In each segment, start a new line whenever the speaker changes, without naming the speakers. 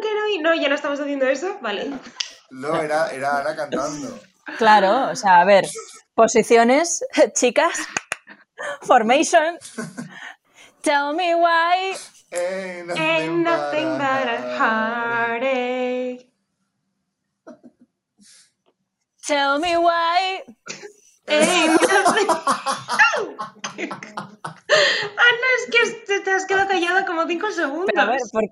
que no, y no, ya no estamos haciendo eso, vale.
No, era, era Ana cantando.
Claro, o sea, a ver, posiciones, chicas, formation. Tell me why.
Ain't nothing,
Ain't nothing but a heartache.
Tell me why.
Ain't nothing. Ana, es que te, te has quedado callada como cinco segundos.
Pero a ver, por-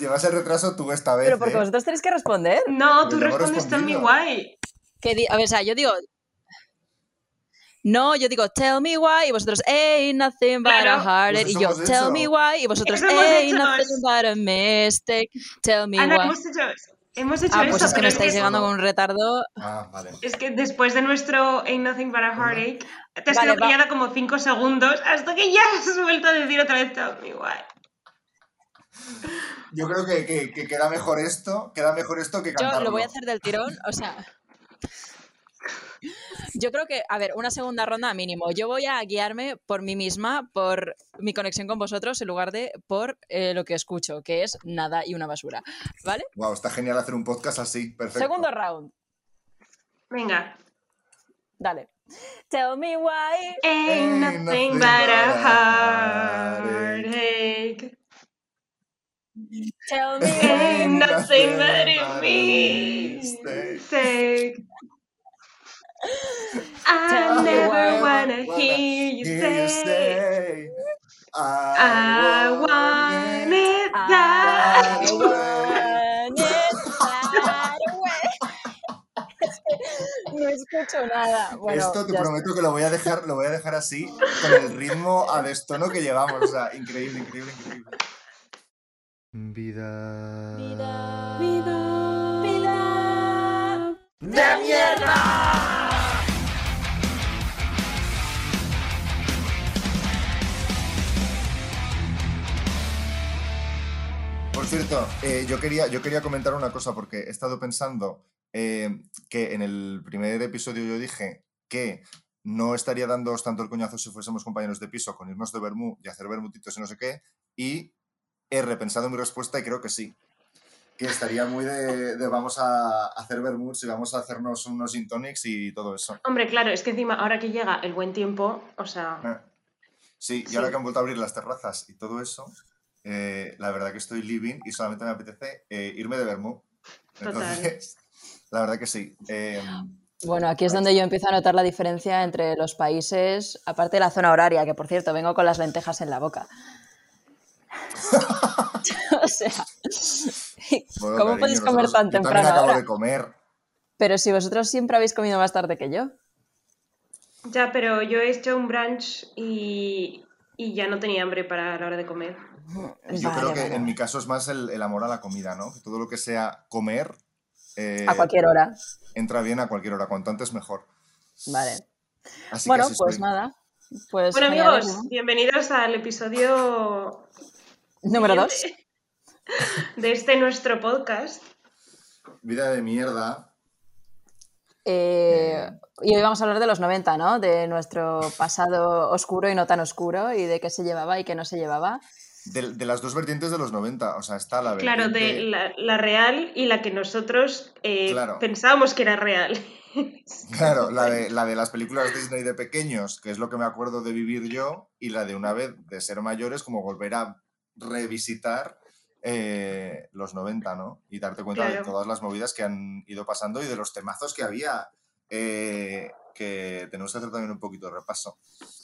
Llevas el retraso tú esta vez.
pero porque
¿eh?
vosotros tenéis que responder.
No, tú
Pues hemos
respondes tell me why.
Que di- a ver, o sea, yo digo. No, yo digo tell me why y vosotros ain't nothing but
Claro.
a heartache
Pues
y yo
eso
tell me why y vosotros
Eso
ain't nothing but a mistake. Tell me
Ana,
why.
hemos hecho, hemos hecho
Ah,
eso,
pues es que
es
estáis
que-
llegando con un retardo.
Ah, vale.
Es que después de nuestro Ain't Nothing But a Heartache, te has
Vale,
quedado
va.
callada como 5 segundos hasta que ya has vuelto a decir otra vez Tell me why.
Yo creo que, que- que queda mejor esto, queda mejor esto que
Yo lo voy a hacer del tirón, o sea. Yo creo que, a ver, una segunda ronda mínimo. Yo voy a guiarme por mí misma, por mi conexión con vosotros, en lugar de por eh, lo que escucho, que es nada y una basura. ¿Vale?
Wow, está genial hacer un podcast así, perfecto.
Segundo round.
Venga.
Dale. Tell me why.
Ain't
Ain't
nothing
nothing
but a
but a
heartache.
Tell me
Ain't nothing but a
a
mistake. I
me
never wanna hear you say
say,
I want it
I
that
that
want
way.
it that way. Es que no escucho nada. Bueno,
Esto te prometo que lo voy a dejar, lo voy a dejar así, con el ritmo a destono que llevamos. O sea, increíble, increíble, increíble. Vida.
Vida, vida, vida.
¡De mierda! Por cierto, eh, yo, quería, yo quería comentar una cosa porque he estado pensando eh, que en el primer episodio yo dije que no estaría dándoos tanto el coñazo si fuésemos compañeros de piso con irnos de vermú y hacer vermutitos y no sé qué, y he repensado mi respuesta y creo que sí. Que estaría muy de, de vamos a hacer vermuts y vamos a hacernos unos gin tonics y todo eso.
Hombre, claro, es que encima, ahora que llega el buen tiempo, o sea,
Eh, Sí, y
Sí.
ahora que han vuelto a abrir las terrazas y todo eso, eh, la verdad que estoy living y solamente me apetece eh, irme de vermú.
Total.
Entonces, la verdad que sí. Eh,
Bueno, aquí es donde yo empiezo a notar la diferencia entre los países, aparte de la zona horaria, que por cierto, vengo con las lentejas en la boca. o sea,
bueno,
¿cómo
cariño,
podéis comer tan
yo también
temprano
acabo
ahora?
de comer.
Pero si vosotros siempre habéis comido más tarde que yo.
ya, pero yo he hecho un brunch y, y ya no tenía hambre para la hora de comer.
Yo
Vale,
creo que
vale.
en mi caso es más el, el amor a la comida, ¿no? Que todo lo que sea comer eh,
A cualquier hora.
entra bien a cualquier hora, cuanto antes mejor.
Vale.
Así
bueno,
que así
pues
estoy.
nada. Pues
Bueno, amigos,
¿no?
bienvenidos al episodio
Número dos.
de este nuestro podcast.
Vida de mierda.
Eh, y hoy vamos a hablar de los 90, ¿no? De nuestro pasado oscuro y no tan oscuro y de qué se llevaba y qué no se llevaba.
De, de las dos vertientes de los 90. O sea, está la
Claro, de
vertiente-
la, la real y la que nosotros eh,
Claro.
pensábamos que era real.
Claro, la de, la de las películas Disney de pequeños, que es lo que me acuerdo de vivir yo, y la de una vez de ser mayores, como volver a revisitar eh, los 90, ¿no? Y darte cuenta de todas las movidas que han ido pasando y de los temazos que había, eh, que tenemos que hacer también un poquito de repaso.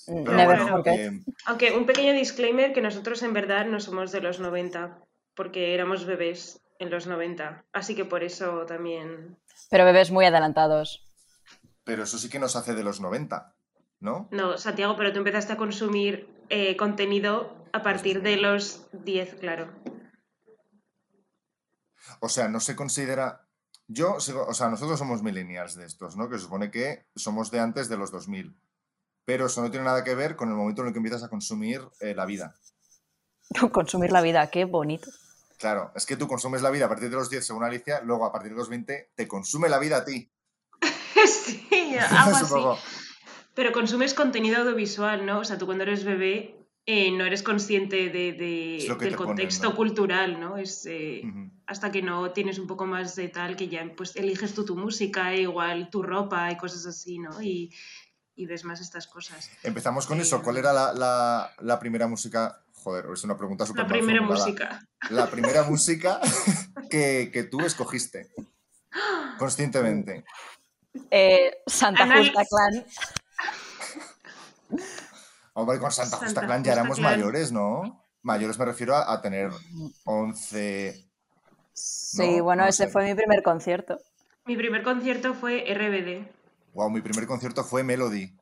Pero
Never
bueno,
forget.
eh,
Aunque un pequeño disclaimer que nosotros en verdad no somos de los 90, porque éramos bebés en los 90. Así que por eso también...
Pero bebés muy adelantados.
pero eso sí que nos hace de los 90, ¿no?
No, Santiago, pero tú empezaste a consumir eh, contenido a partir de los 10, claro.
O sea, no se considera. Yo sigo, o sea, nosotros somos millennials de estos, ¿no? Que se supone que somos de antes de los 2000. Pero eso no tiene nada que ver con el momento en el que empiezas a consumir eh, la vida.
Consumir la vida, qué bonito.
Claro, es que tú consumes la vida a partir de los 10, según Alicia, luego a partir de los 20 te consume la vida a ti.
sí, algo así. Pero consumes contenido audiovisual, ¿no? O sea, tú cuando eres bebé eh, no eres consciente de, del
ponen,
contexto
¿no?
cultural, ¿no? Es eh, hasta que no tienes un poco más de tal que ya pues eliges tú tu música, e igual tu ropa y cosas así, ¿no? Y, y ves más estas cosas.
Empezamos con
Eh,
eso. ¿Cuál era la, la- la primera música? Joder, es una pregunta súper
La primera
formulada.
música.
La primera música que, que tú escogiste conscientemente.
Eh, Santa
Anal-
Justa Clan.
Hombre, con Santa Justa Clan ya éramos
Clan.
mayores, ¿no? Mayores me refiero a, a tener 11.
Sí,
No,
bueno,
no
ese
sé.
fue mi primer concierto.
Mi primer concierto fue RBD.
Wow, mi primer concierto fue Melody.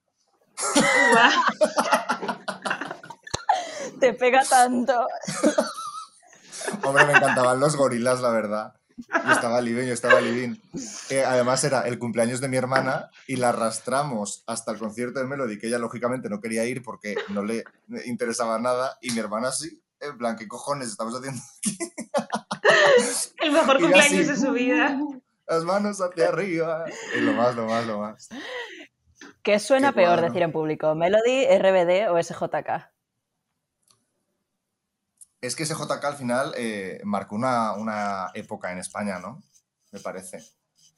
Te pega tanto.
Hombre, me encantaban los gorilas, la verdad. Yo estaba living, yo estaba living. Eh, además era el cumpleaños de mi hermana y la arrastramos hasta el concierto de Melody, que ella lógicamente no quería ir porque no le interesaba nada, y mi hermana sí. En plan, ¿qué cojones estamos haciendo?
El mejor
Y
cumpleaños
así,
de su vida.
Las manos hacia arriba. Y lo más, lo más, lo más.
¿Qué suena
Qué
peor
cuadro.
decir en público? ¿Melody, RBD o SJK?
Es que SJK al final eh, marcó una, una época en España, ¿no? Me parece.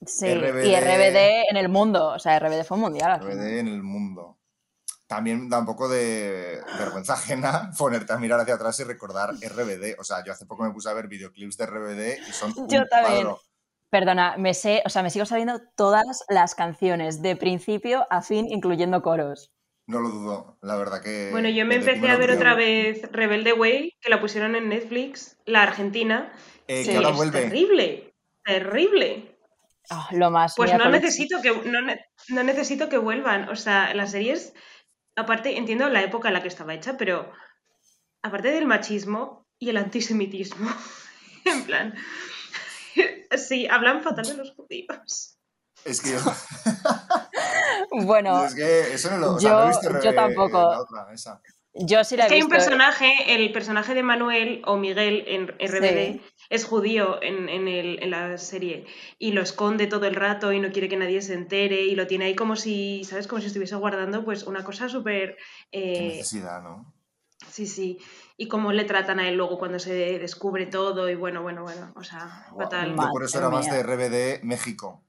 Sí,
RBD.
y RBD en el mundo. O sea, RBD fue mundial.
RBD en el mundo. También da un poco de vergüenza ajena ponerte a mirar hacia atrás y recordar RBD. O sea, yo hace poco me puse a ver videoclips de RBD y son un
Yo también.
cuadro.
Perdona, me sé, o sea, me sigo sabiendo todas las canciones de principio a fin, incluyendo coros.
No lo dudo, la verdad que...
Bueno, yo me empecé a ver otra vez Rebelde Way, que la pusieron en Netflix, la Argentina.
eh,
Sí,
que ahora
es
vuelve.
terrible, terrible.
Ah, lo más.
Pues no necesito que no, no necesito que vuelvan. O sea, las series, aparte, entiendo la época en la que estaba hecha, pero aparte del machismo y el antisemitismo, en plan, sí, hablan fatal de los judíos.
Es que yo,
Bueno,
es que eso no lo... o sea, no he
yo-
visto
yo tampoco.
la otra, esa.
yo sí la
Es
he
que hay un personaje, el personaje de Manuel o Miguel en RBD
Sí.
es judío en, en el- en la serie y lo esconde todo el rato y no quiere que nadie se entere y lo tiene ahí como si, ¿sabes? Como si estuviese guardando pues una cosa súper...
Qué
eh,
necesidad, ¿no?
sí, sí. Y cómo le tratan a él luego cuando se descubre todo y bueno, bueno, bueno, o sea, fatal.
Yo por eso era más de RBD México.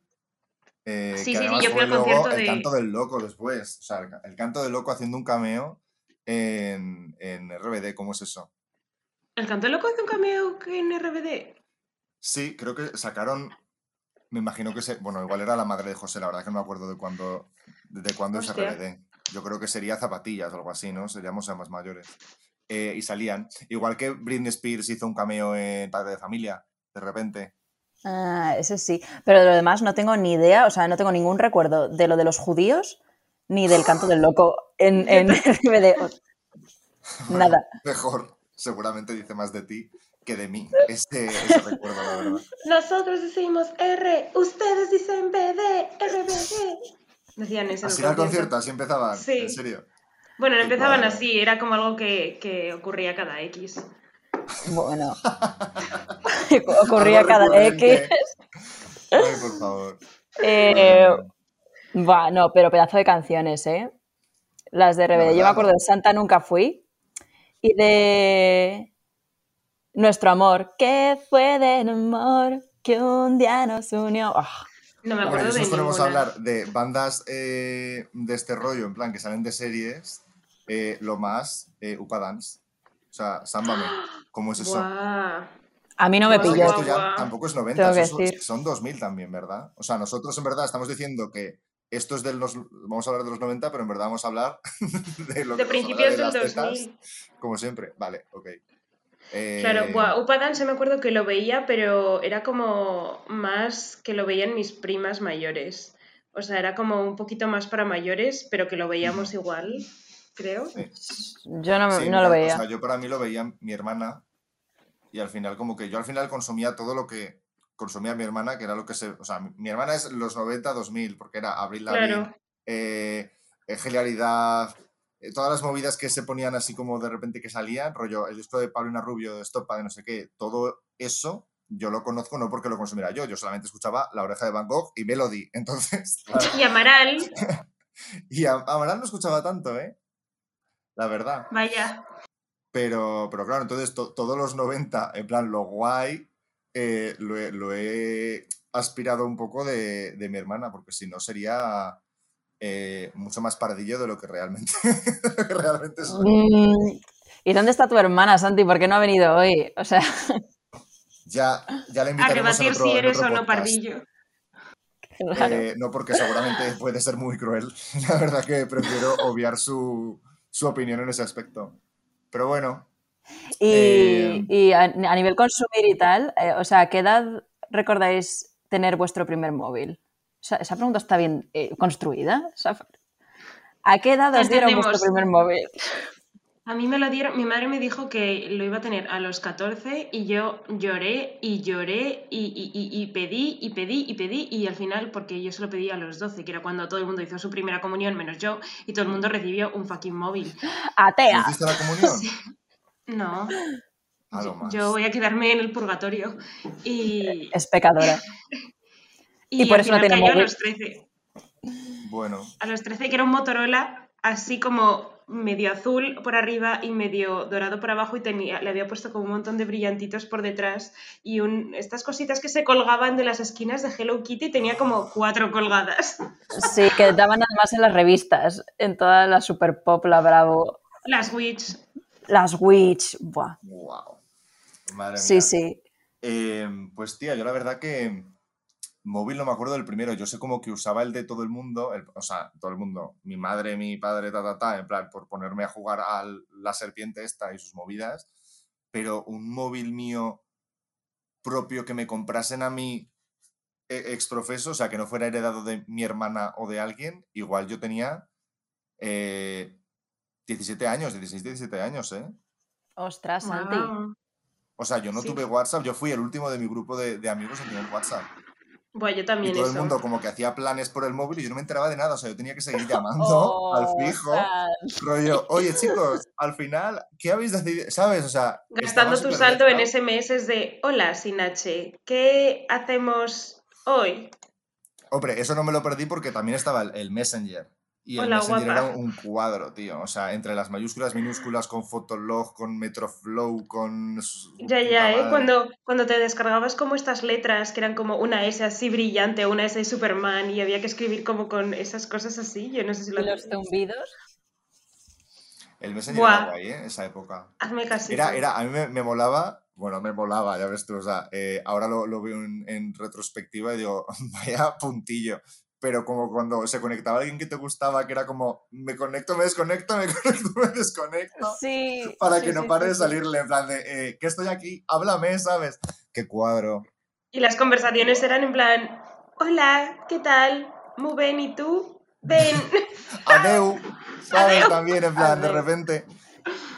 Eh,
Sí,
que
sí, sí, yo fui al
el canto del loco después. O sea, el, ca- el canto del loco haciendo un cameo en, en RBD. ¿Cómo es eso?
¿El canto loco hace un cameo en RBD?
Sí, creo que sacaron. Me imagino que se. Bueno, igual era la madre de José, la verdad que no me acuerdo de cuándo, de cuándo es. RBD. Yo creo que sería zapatillas o algo así, ¿no? Seríamos más mayores. Eh, y salían. Igual que Britney Spears hizo un cameo en Padre de Familia, de repente.
Ah, ese sí. Pero de lo demás no tengo ni idea, o sea, no tengo ningún recuerdo de lo de los judíos ni del canto del loco en, en RBD. Nada.
Mejor, seguramente dice más de ti que de mí. Ese, ese recuerdo, la verdad.
Nosotros decimos R, ustedes dicen BD, RBD. Decían eso.
Así era el concierto, así empezaban.
Sí.
En serio.
Bueno, no empezaban así, era como algo que, que ocurría cada X.
Bueno. Ocurría cada. X.
Ay, por favor.
Eh, va, no, pero pedazo de canciones, ¿eh? Las de RBD. Yo me acuerdo de Santa Nunca Fui y de Nuestro Amor. ¿Qué fue del amor que un día nos unió? Ah,
No me acuerdo
si
de
nos ponemos a
ninguna.
hablar de bandas eh, de este rollo, en plan, que salen de series, eh, lo más, eh, Upa Dance. O sea, Sámbame. ¿Cómo es eso?
A mí no me pilló.
guau.
esto ya tampoco es 90,
Tengo que
eso son-
decir.
son 2000 también, ¿verdad? O sea, nosotros en verdad estamos diciendo que esto es de los. Vamos a hablar de los 90, pero en verdad vamos a hablar de lo
De
que nos
principios del
de las tetas,
2000.
como siempre. Vale, ok. Eh,
Claro, buah, Upa Dance me acuerdo que lo veía, pero era como más que lo veían mis primas mayores. O sea, era como un poquito más para mayores, pero que lo veíamos igual, creo.
sí.
Yo no, me-
Sí,
no lo veía.
O sea, yo para mí lo veía mi hermana y al final como que yo al final consumía todo lo que consumía mi hermana, que era lo que se... O sea, mi, hermana es los 90, 2000, porque era Abril Lavigne,
Claro.
eh, eh, Genialidad, eh, todas las movidas que se ponían así como de repente que salían, rollo, el disco de Paulina Rubio, de Estopa, de no sé qué, todo eso yo lo conozco no porque lo consumiera yo, yo solamente escuchaba La Oreja de Van Gogh y Melody, entonces...
Y Amaral,
Y a, Amaral no escuchaba tanto, ¿eh? La verdad.
vaya.
Pero, pero claro, entonces to- todos los 90, en plan, lo guay, eh, lo, he, lo he aspirado un poco de, de mi hermana, porque si no sería eh, mucho más pardillo de lo que realmente, lo que realmente soy.
Mm, ¿Y dónde está tu hermana, Santi? ¿Por qué no ha venido hoy? O sea,
Ya, ya la
A
invitaremos en
rebatir
otro,
si
en
eres
otro
o no
podcast.
pardillo.
claro.
Eh, no, porque seguramente puede ser muy cruel. La verdad que prefiero obviar su, su opinión en ese aspecto. Pero bueno,
Y,
eh,
y a, a nivel consumir y tal, eh, o sea, ¿a qué edad recordáis tener vuestro primer móvil? O sea, esa pregunta está bien eh, construida. O sea, ¿A qué edad os dieron vuestro primer móvil?
A mí me lo dieron, mi madre me dijo que lo iba a tener a los 14 y yo lloré y lloré y, y- y- y pedí y pedí y pedí y al final, porque yo se lo pedí a los 12, que era cuando todo el mundo hizo su primera comunión menos yo y todo el mundo recibió un fucking móvil.
¿no
¡Atea!
hiciste la comunión?
No,
A lo más.
yo voy a quedarme en el purgatorio. Y,
Es pecadora.
y,
y por eso no tiene
cayó a
móvil.
los 13.
Bueno,
A los 13, que era un Motorola así como medio azul por arriba y medio dorado por abajo y tenía, le había puesto como un montón de brillantitos por detrás y un, estas cositas que se colgaban de las esquinas de Hello Kitty tenía como cuatro colgadas.
Sí, que daban además en las revistas, en todas las Super Pop, la Bravo,
Las Witch.
las Witch. Buah.
wow. Madre
Sí,
mía.
sí.
Eh, pues tía, yo la verdad que móvil no me acuerdo del primero. Yo sé como que usaba el de todo el mundo, el- o sea, todo el mundo, mi madre, mi padre, ta, ta, ta, en plan, por ponerme a jugar a la serpiente esta y sus movidas. Pero un móvil mío propio que me comprasen a mí eh, exprofeso, o sea, que no fuera heredado de mi hermana o de alguien, igual yo tenía eh, 17 años, 16, 17 años, ¿eh?
Ostras, Santi.
O sea, yo no
Sí.
tuve WhatsApp, yo fui el último de mi grupo de, de amigos en tener WhatsApp.
Yo
Y todo
eso.
el mundo como que hacía planes por el móvil y yo no me enteraba de nada. O sea, yo tenía que seguir llamando
Oh,
al fijo. Rollo, oye chicos, al final, ¿qué habéis decidido? ¿Sabes? O sea,
Gastando tu saldo en. SMS de Hola, sin H, ¿qué hacemos hoy?
Hombre, eso no me lo perdí porque también estaba el, el Messenger. Y el
Hola,
Messenger
guapa.
era un cuadro, tío. O sea, entre las mayúsculas, minúsculas, con Fotolog, con Metroflow, con...
Ya, ya, ¿eh? Cuando, cuando te descargabas como estas letras que eran como una S así brillante, una S de Superman y había que escribir como con esas cosas así, yo no sé si
¿Y
lo
los zumbidos?
El Messenger
Buah.
era guay, ¿eh? Esa época.
Hazme casito.
Era, era, a mí me, me molaba, bueno, me molaba, ya ves tú, o sea, eh, ahora lo, lo veo en, en retrospectiva y digo, vaya puntillo. Pero como cuando se conectaba alguien que te gustaba, que era como, me conecto, me desconecto, me conecto, me desconecto,
Sí.
para
sí,
que no
sí,
pare
sí,
de salirle, en plan de, eh, que estoy aquí, háblame, ¿sabes? Qué cuadro.
Y las conversaciones eran en plan, hola, ¿qué tal? Muy bien, ¿y tú? Ven.
Adeu, ¿sabes?
Adeu.
También, en plan, de repente.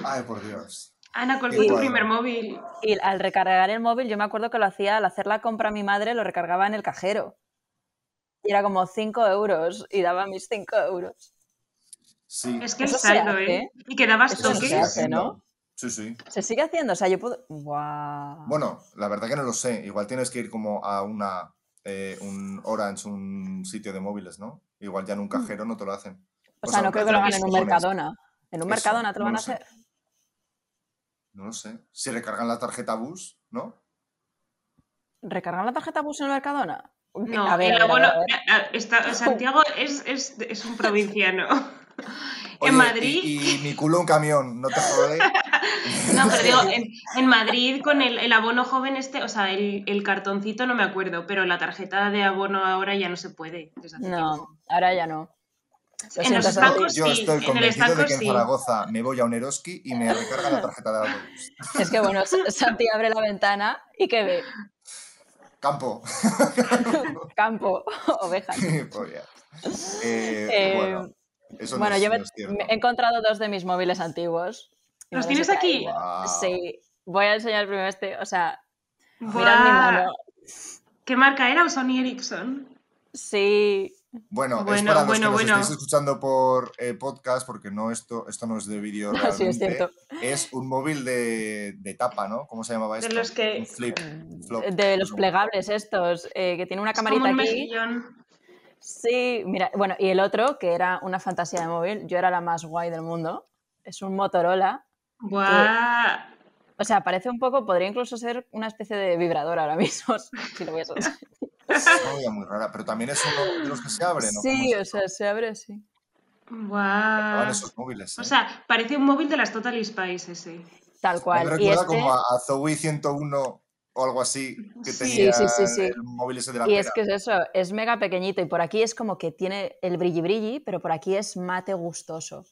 Ay, por Dios.
Ana, ¿cuál fue tu primer móvil?
Y al recargar el móvil, yo me acuerdo que lo hacía, al hacer la compra a mi madre, lo recargaba en el cajero. Y era como 5 euros y daba mis 5 euros.
Sí.
Es que
Eso se
saldo. ¿eh? Y que dabas
Eso se
toques.
hace, ¿no?
Sí, sí.
Se sigue haciendo, o sea, yo puedo. ¡Guau!
Bueno, la verdad que no lo sé. Igual tienes que ir como a una eh, un Orange, un sitio de móviles, ¿no? Igual ya en un cajero no te lo hacen.
o sea, no creo que lo hagan en un Mercadona. En un
Eso,
Mercadona te lo
no
van a
sé.
hacer.
No lo sé. Si recargan la tarjeta bus, ¿no?
¿Recargan la tarjeta bus en el Mercadona?
No,
a ver,
el
ver, a
abono.
ver, a ver.
a- a- está- Santiago es, es, es un provinciano.
Oye,
en Madrid.
Y, y mi culo un camión, no te jode.
No, pero digo, en, en Madrid con el, el abono joven este, o sea, el, el cartoncito no me acuerdo, pero la tarjeta de abono ahora ya no se puede. desde hace tiempo.
No, ahora ya no. Lo
En los estancos
Yo
sí,
estoy
en el
convencido de
estanco
que en
sí.
Zaragoza me voy a un Eroski y me recarga la tarjeta del autobús.
Es que bueno, Santi abre la ventana y que ve
Campo.
campo, ovejas.
Pollas. Eh,
Eh,
bueno, eso no
Bueno,
es-
yo me,
no es cierto.
me- he encontrado dos de mis móviles antiguos.
¿Los tienes aquí?
Sí, voy a enseñar primero este, o sea, mirad mi mano.
¿Qué marca era? ¿O Sony Ericsson?
Sí,
Bueno, es
Bueno,
para los
bueno,
que nos
bueno.
escuchando por eh, podcast, porque no esto, esto no es de vídeo
sí,
realmente.
es cierto.
Es un móvil de, de tapa, ¿no? ¿Cómo se llamaba
De
esto?
los que-
Un flip. flop,
De los plegables estos, eh, que tiene una camarita
un
aquí.
mejillón.
Sí, mira, bueno, y el otro, que era una fantasía de móvil, yo era la más guay del mundo, es un Motorola
Buah.
O sea, parece un poco, podría incluso ser una especie de vibrador ahora mismo, si lo ves.
Es una muy rara, pero también es uno de los que se abren, ¿no?
Sí,
¿Cómo
o sea, se abre así.
Van esos móviles, ¿eh?
O sea, parece un móvil de las Total Spice ese.
Tal cual.
me
Y
recuerda
este,
como a, a Zoe 101 o algo así, que
Sí.
tenía
Sí, sí, sí, sí.
el móvil ese de la
y
pera.
es que es eso, es mega pequeñito y por aquí es como que tiene el brilli brilli, pero por aquí es mate gustoso.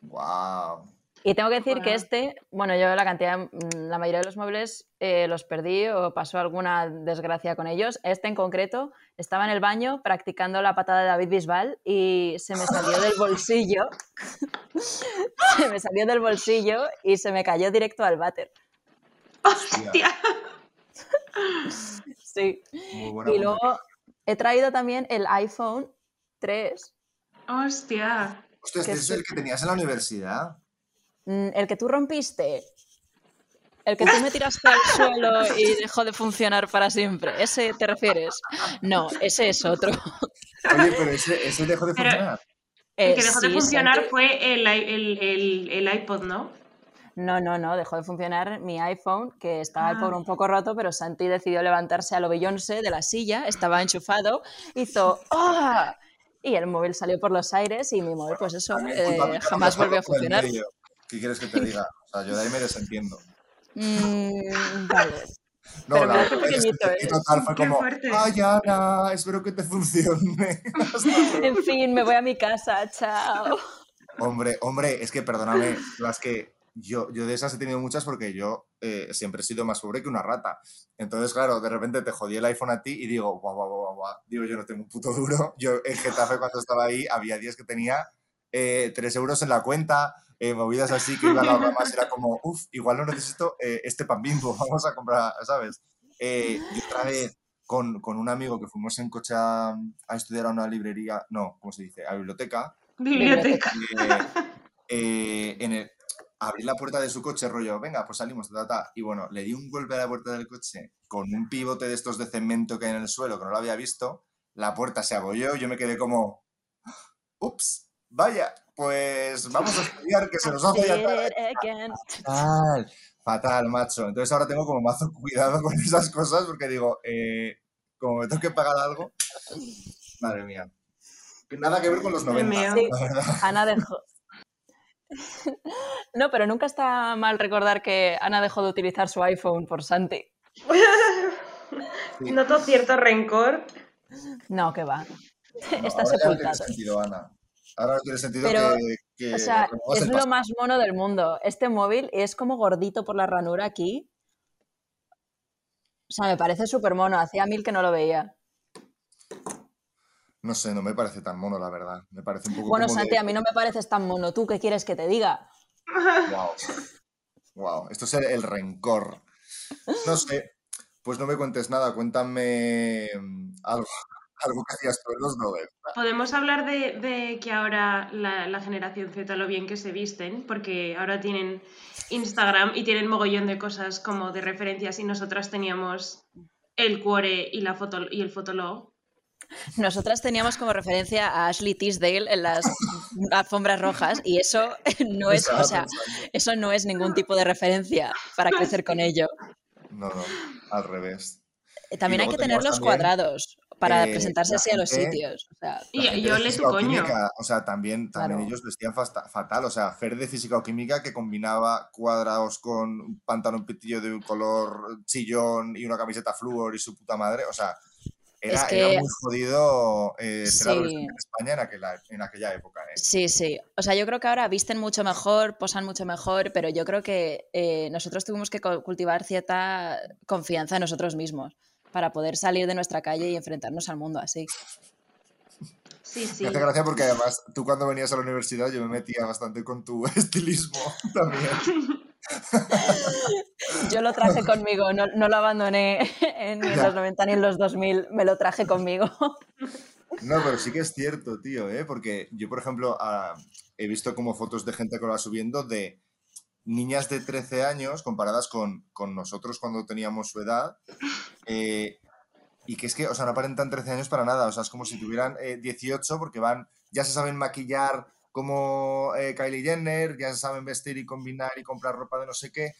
Wow.
Y tengo que decir que este, bueno, yo la cantidad, mm, la mayoría de los móviles eh, los perdí o pasó alguna desgracia con ellos. Este en concreto estaba en el baño practicando la patada de David Bisbal y se me salió del bolsillo. se me salió del bolsillo y se me cayó directo al váter.
¡Hostia!
Sí.
Muy buena.
Y luego he traído también el iPhone 3,
¡Hostia!
Hostia, este es
sí.
el que tenías en la universidad.
Mm, el que tú rompiste. El que tú me tiraste al suelo y dejó de funcionar para siempre. ¿Ese te refieres? No, ese es otro.
Oye, pero ese, ese dejó de
Pero-
funcionar.
El
Eh,
que dejó de
sí,
funcionar fue el, el, el, el iPod, ¿no?
No, no, no, dejó de funcionar mi iPhone, que estaba el
Ah.
pobre un poco roto, pero Santi decidió levantarse a lo Beyoncé de la silla, estaba enchufado, hizo ¡Ah! Y el móvil salió por los aires y mi móvil, pues eso, eh, jamás volvió a
el
funcionar.
medio. ¿Qué quieres que te diga? O sea, yo de ahí me desentiendo.
Mm, vale.
No,
Pero
la verdad es que total fue como,
fuerte.
ay Ana, espero que te funcione. Hasta luego".
En fin, me voy a mi casa, chao.
Hombre, hombre, es que perdóname, las que yo, yo de esas he tenido muchas porque yo eh, siempre he sido más pobre que una rata. Entonces, claro, de repente te jodí el iPhone a ti y digo, guau, guau, guau, guau, digo, yo no tengo un puto duro. Yo en Getafe cuando estaba ahí había días que tenía eh, 3 euros en la cuenta, eh, movidas así que iban a ahorrar más. Era como, uff, igual no necesito eh, este pan bimbo, vamos a comprar, ¿sabes? Eh, y otra vez con, con un amigo que fuimos en coche a, a estudiar a una librería, no, ¿cómo se dice? A la biblioteca.
Biblioteca.
En el, abrí la puerta de su coche, rollo, venga, pues salimos, ta, ta, ta. Y bueno, le di un golpe a la puerta del coche con un pivote de estos de cemento que hay en el suelo, que no lo había visto. La puerta se abolló yo me quedé como, ups, vaya, pues vamos a estudiar, que se nos hace. Fatal, fatal, macho. Entonces ahora tengo como mazo cuidado con esas cosas porque digo, eh, como me tengo que pagar algo, madre mía. Nada que ver con los 90,
mío.
Sí.
la verdad.
Ana dejó. No, pero nunca está mal recordar que Ana dejó de utilizar su iPhone por Santi.
Sí.
Noto cierto rencor.
No, que va.
No,
Está sepultado.
sentido, Ana. Ahora tiene sentido
Pero,
que, que
O sea, es lo más mono del mundo. Este móvil es como gordito por la ranura aquí. O sea, me parece súper mono. Hacía mil que no lo veía.
No sé, no me parece tan mono, la verdad. Me parece un poco
Bueno,
como
Santi,
de...
a mí no me pareces tan mono. ¿Tú qué quieres que te diga?
Wow. Wow, esto es el, el rencor. No sé, pues no me cuentes nada, cuéntame mm, algo, algo que hacías tú en los 90.
Podemos hablar de, de que ahora la, la generación Z lo bien que se visten, porque ahora tienen Instagram y tienen mogollón de cosas como de referencias y nosotras teníamos el cuore y la foto y el fotolog.
Nosotras teníamos como referencia a Ashley Tisdale en las alfombras rojas y eso no es, o sea, eso no es ningún tipo de referencia para crecer con ello.
No, no, al revés.
También hay que tener los
también,
cuadrados para
eh,
presentarse así a los
gente-
sitios. O sea,
Y
gente
yo
de
le coño.
química, O sea, también, también
Claro.
ellos vestían fatal. O sea, Fer de física o química que combinaba cuadrados con un pantalón pitillo de un color chillón y una camiseta flúor y su puta madre. O sea, era,
Es que-
era muy jodido eh, ser
Sí.
en España en aquella, en aquella época. ¿eh?
Sí, sí. O sea, yo creo que ahora visten mucho mejor, posan mucho mejor, pero yo creo que eh, nosotros tuvimos que cultivar cierta confianza en nosotros mismos para poder salir de nuestra calle y enfrentarnos al mundo así.
Sí, sí.
Me hace gracia porque además tú cuando venías a la universidad yo me metía bastante con tu estilismo también.
Yo lo traje conmigo, no, no lo abandoné en- los 90 ni en los 2000, me lo traje conmigo.
No, pero sí que es cierto, tío, ¿eh? Porque yo, por ejemplo, ah, he visto como fotos de gente que lo va subiendo de niñas de 13 años comparadas con, con nosotros cuando teníamos su edad. Eh, y que es que, o sea, no aparentan 13 años para nada. O sea, es como si tuvieran eh, 18 porque van, ya se saben maquillar como eh, Kylie Jenner, ya se saben vestir y combinar y comprar ropa de no sé qué.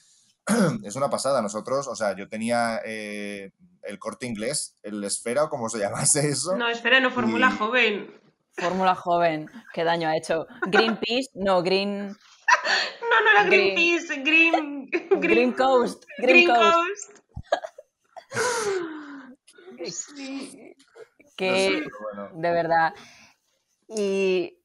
es una pasada. Nosotros, o sea, yo tenía eh, el corte inglés, el esfera o como se llamase eso.
No, espera, no, Fórmula
Y-
Joven.
Fórmula joven, qué daño ha hecho. Greenpeace, no, Green,
No, no era
Green-
Greenpeace, Green...
Green Coast.
Green
Green Coast.
Coast. Sí.
No sé,
Que,
bueno.
de verdad. Y,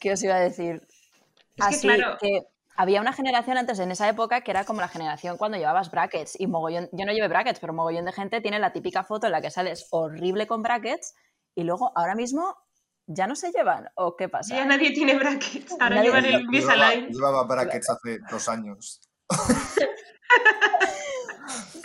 ¿qué os iba a decir?
Es que,
Así
claro-
que había una generación antes en esa época que era como la generación cuando llevabas brackets y mogollón, yo no llevé brackets, pero mogollón de gente tiene la típica foto en la que sales horrible con brackets y luego ahora mismo ya no se llevan o qué pasa.
Ya nadie tiene brackets. Ahora
Nadie-
llevan el
Yo llevaba,
Invisalign.
llevaba brackets hace dos años.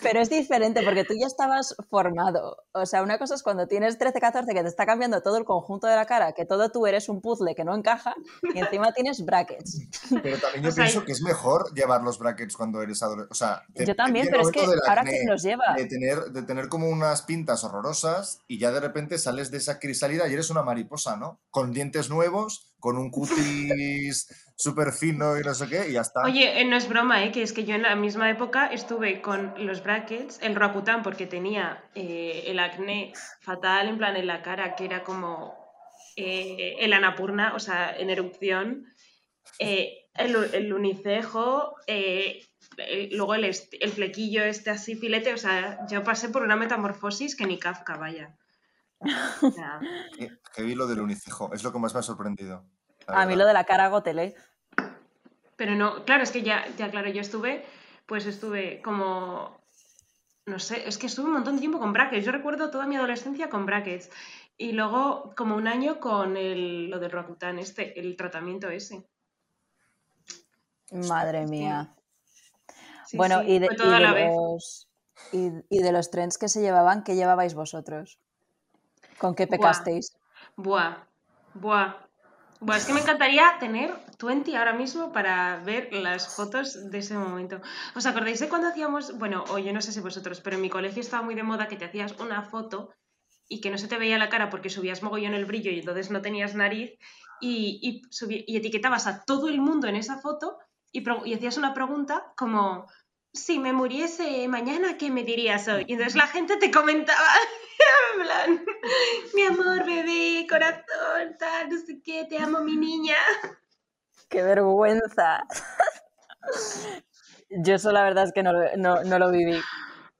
Pero es diferente porque tú ya estabas formado. O sea, una cosa es cuando tienes 13, 14 que te está cambiando todo el conjunto de la cara, que todo tú eres un puzzle que no encaja y encima tienes brackets.
Pero también yo
O sea,
pienso que es mejor llevar los brackets cuando eres adolescente. O sea, te-
Yo también, pero es que ahora
acné,
quién los lleva.
de tener, de tener como unas pintas horrorosas y ya de repente sales de esa crisálida y eres una mariposa, ¿no? Con dientes nuevos, con un cutis súper fino y no sé qué, y ya está.
Oye, eh, no es broma, ¿eh? que es que yo en la misma época estuve con los brackets, el Rakután, porque tenía eh, el acné fatal, en plan en la cara, que era como eh, el anapurna, o sea, en erupción, el, el unicejo, luego el, el flequillo este así filete, o sea, yo pasé por una metamorfosis que ni Kafka, vaya. Sea,
Qué heavy lo del unicejo, es lo que más me ha sorprendido.
A mí lo de la cara gotelé.
Pero no, claro, es que ya, ya, claro, yo estuve, pues estuve como, no sé, es que estuve un montón de tiempo con brackets. Yo recuerdo toda mi adolescencia con brackets. Y luego como un año con el, lo del Roacutan, este, el tratamiento ese.
Madre mía.
Sí,
bueno,
sí,
y, de, y los, y, y de los trends que se llevaban, ¿qué llevabais vosotros? ¿Con qué pecasteis?
Buah, buah. Buah, es que me encantaría tener 20 ahora mismo para ver las fotos de ese momento. ¿Os acordáis de cuando hacíamos, bueno, o yo no sé si vosotros, pero en mi colegio estaba muy de moda que te hacías una foto y que no se te veía la cara porque subías mogollón el brillo y entonces no tenías nariz y, y, subi- y etiquetabas a todo el mundo en esa foto y, y hacías una pregunta como, si me muriese mañana, ¿qué me dirías hoy? Y entonces la gente te comentaba, en plan, mi amor, bebé, corazón, tal, no sé qué, te amo, mi niña.
¡Qué vergüenza! Yo eso la verdad es que no lo, no- no lo viví.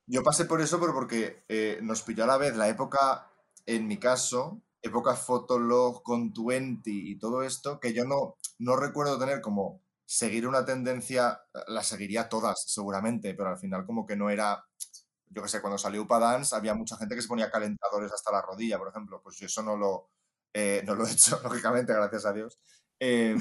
Yo pasé por eso, pero porque eh, nos pilló a la vez la época, en mi caso, época Fotolog con 20 y todo esto, que yo no, no recuerdo tener como seguir una tendencia, la seguiría todas seguramente, pero al final como que no era, yo qué sé, cuando salió Upadance había mucha gente que se ponía calentadores hasta la rodilla, por ejemplo, pues yo eso no lo, eh, no lo he hecho, lógicamente, gracias a Dios. Eh,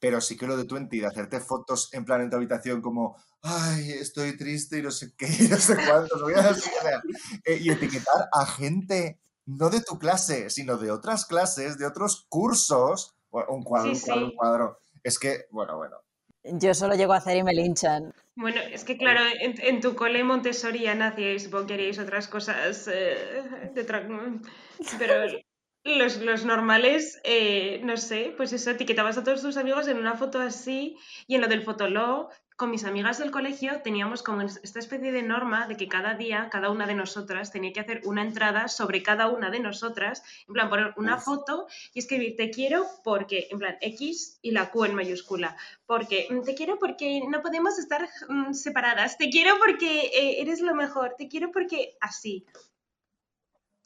pero sí que lo de 20, de hacerte fotos en plan en tu habitación como, ay, estoy triste y no sé qué, y no sé cuántos, voy a o sea, eh, y etiquetar a gente, no de tu clase, sino de otras clases, de otros cursos, un cuadro,
Sí,
un cuadro, un cuadro. Es que, bueno, bueno.
Yo solo llego a hacer y me linchan.
Bueno, es que claro, en, en tu cole Montessori ya nacíais, supongo que haríais otras cosas eh, de Pero los, los normales, eh, no sé, pues eso, etiquetabas a todos tus amigos en una foto así y en lo del fotolog, con mis amigas del colegio teníamos como esta especie de norma de que cada día, cada una de nosotras tenía que hacer una entrada sobre cada una de nosotras, en plan poner una
Uf.
foto y escribir te quiero porque, en plan X y la Q en mayúscula, porque mm, te quiero porque no podemos estar mm, separadas, te quiero porque eh, eres lo mejor, te quiero porque así.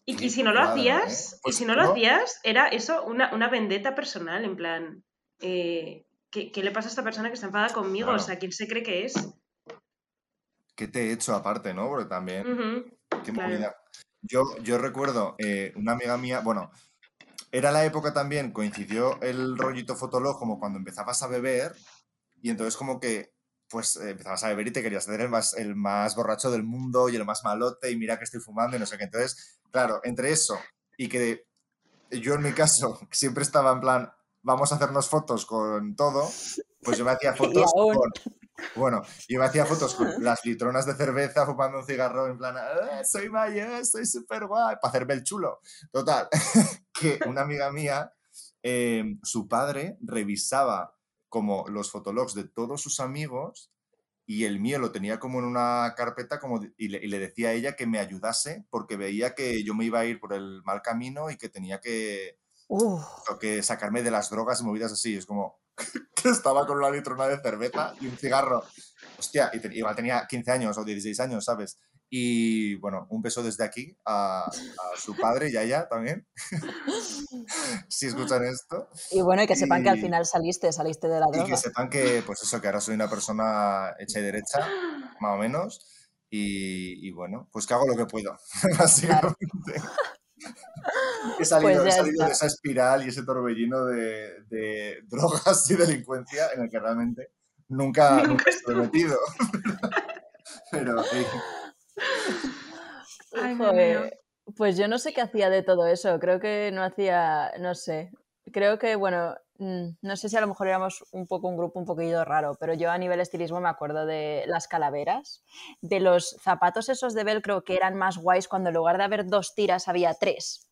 Y, y si no lo
cuadro, ¿eh?
hacías,
Pues
y si no lo
no.
hacías, era eso, una, una vendetta personal, en plan, eh, ¿qué, qué le pasa a esta persona que está enfadada conmigo?
Claro.
O sea, ¿quién se cree que es?
¿Qué te he hecho aparte, no? Porque también... Qué
claro.
movida. Yo, yo recuerdo eh, una amiga mía, bueno, era la época también, coincidió el rollito fotolog como cuando empezabas a beber y entonces como que pues eh, empezabas a beber y te querías hacer el más, el más borracho del mundo y el más malote y mira que estoy fumando y no sé qué. Entonces, claro, entre eso y que yo en mi caso siempre estaba en plan, vamos a hacernos fotos con todo, pues yo me hacía fotos con... Bueno, yo me hacía fotos con las litronas de cerveza fumando un cigarro en plan, "Ah, soy mayor, soy súper guay, para hacerme el chulo. Total, que una amiga mía eh, su padre revisaba como los fotologs de todos sus amigos y el mío lo tenía como en una carpeta como y, le, y, le, decía a ella que me ayudase porque veía que yo me iba a ir por el mal camino y que tenía que, uh. que sacarme de las drogas y movidas así. Es como que estaba con una litrona de cerveza y un cigarro. Hostia, y te, igual tenía 15 años o 16 años, ¿sabes? Y bueno, un beso desde aquí a, a su padre y a ella también, si escuchan esto.
Y bueno, y que sepan y, que al final saliste, saliste de la droga.
Y que sepan que, pues eso, que ahora soy una persona hecha y derecha, más o menos. Y, y bueno, pues que hago lo que puedo, básicamente. Claro. He salido, pues he salido de esa espiral y ese torbellino de, de, drogas y delincuencia en el que realmente nunca, nunca estuve metido. Pero, eh,
Ay, Joder, pues yo no sé qué hacía de todo eso. Creo que no hacía, no sé. Creo que, bueno, mm, no sé si a lo mejor éramos un poco un grupo un poquillo raro, pero yo a nivel estilismo me acuerdo de las calaveras, de los zapatos esos de velcro que eran más guays cuando en lugar de haber dos tiras había tres.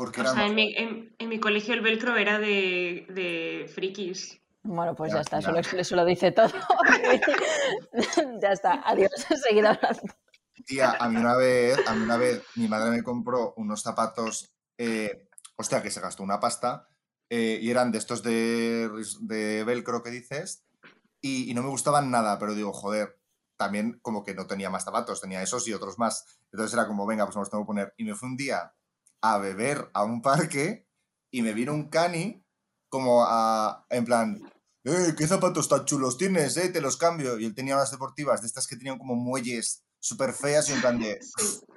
Porque
o sea, en mi, en, en mi, colegio el velcro era de, de frikis.
Bueno, pues ya, ya está, Eso, lo, eso, lo, dice todo. ya está, adiós, seguir hablando.
Tía, a mí una vez, a mí una vez mi madre me compró unos zapatos, eh, hostia, que se gastó una pasta, eh, y eran de estos de, de velcro que dices, y, y, no me gustaban nada, pero digo, joder, también como que no tenía más zapatos, tenía esos y otros más. Entonces era como, venga, pues me los tengo que poner. Y me fui un día a beber a un parque y me vino un cani como a, en plan, ¡eh, qué zapatos tan chulos tienes, eh, te los cambio! Y él tenía unas deportivas, de estas que tenían como muelles súper feas y en plan de,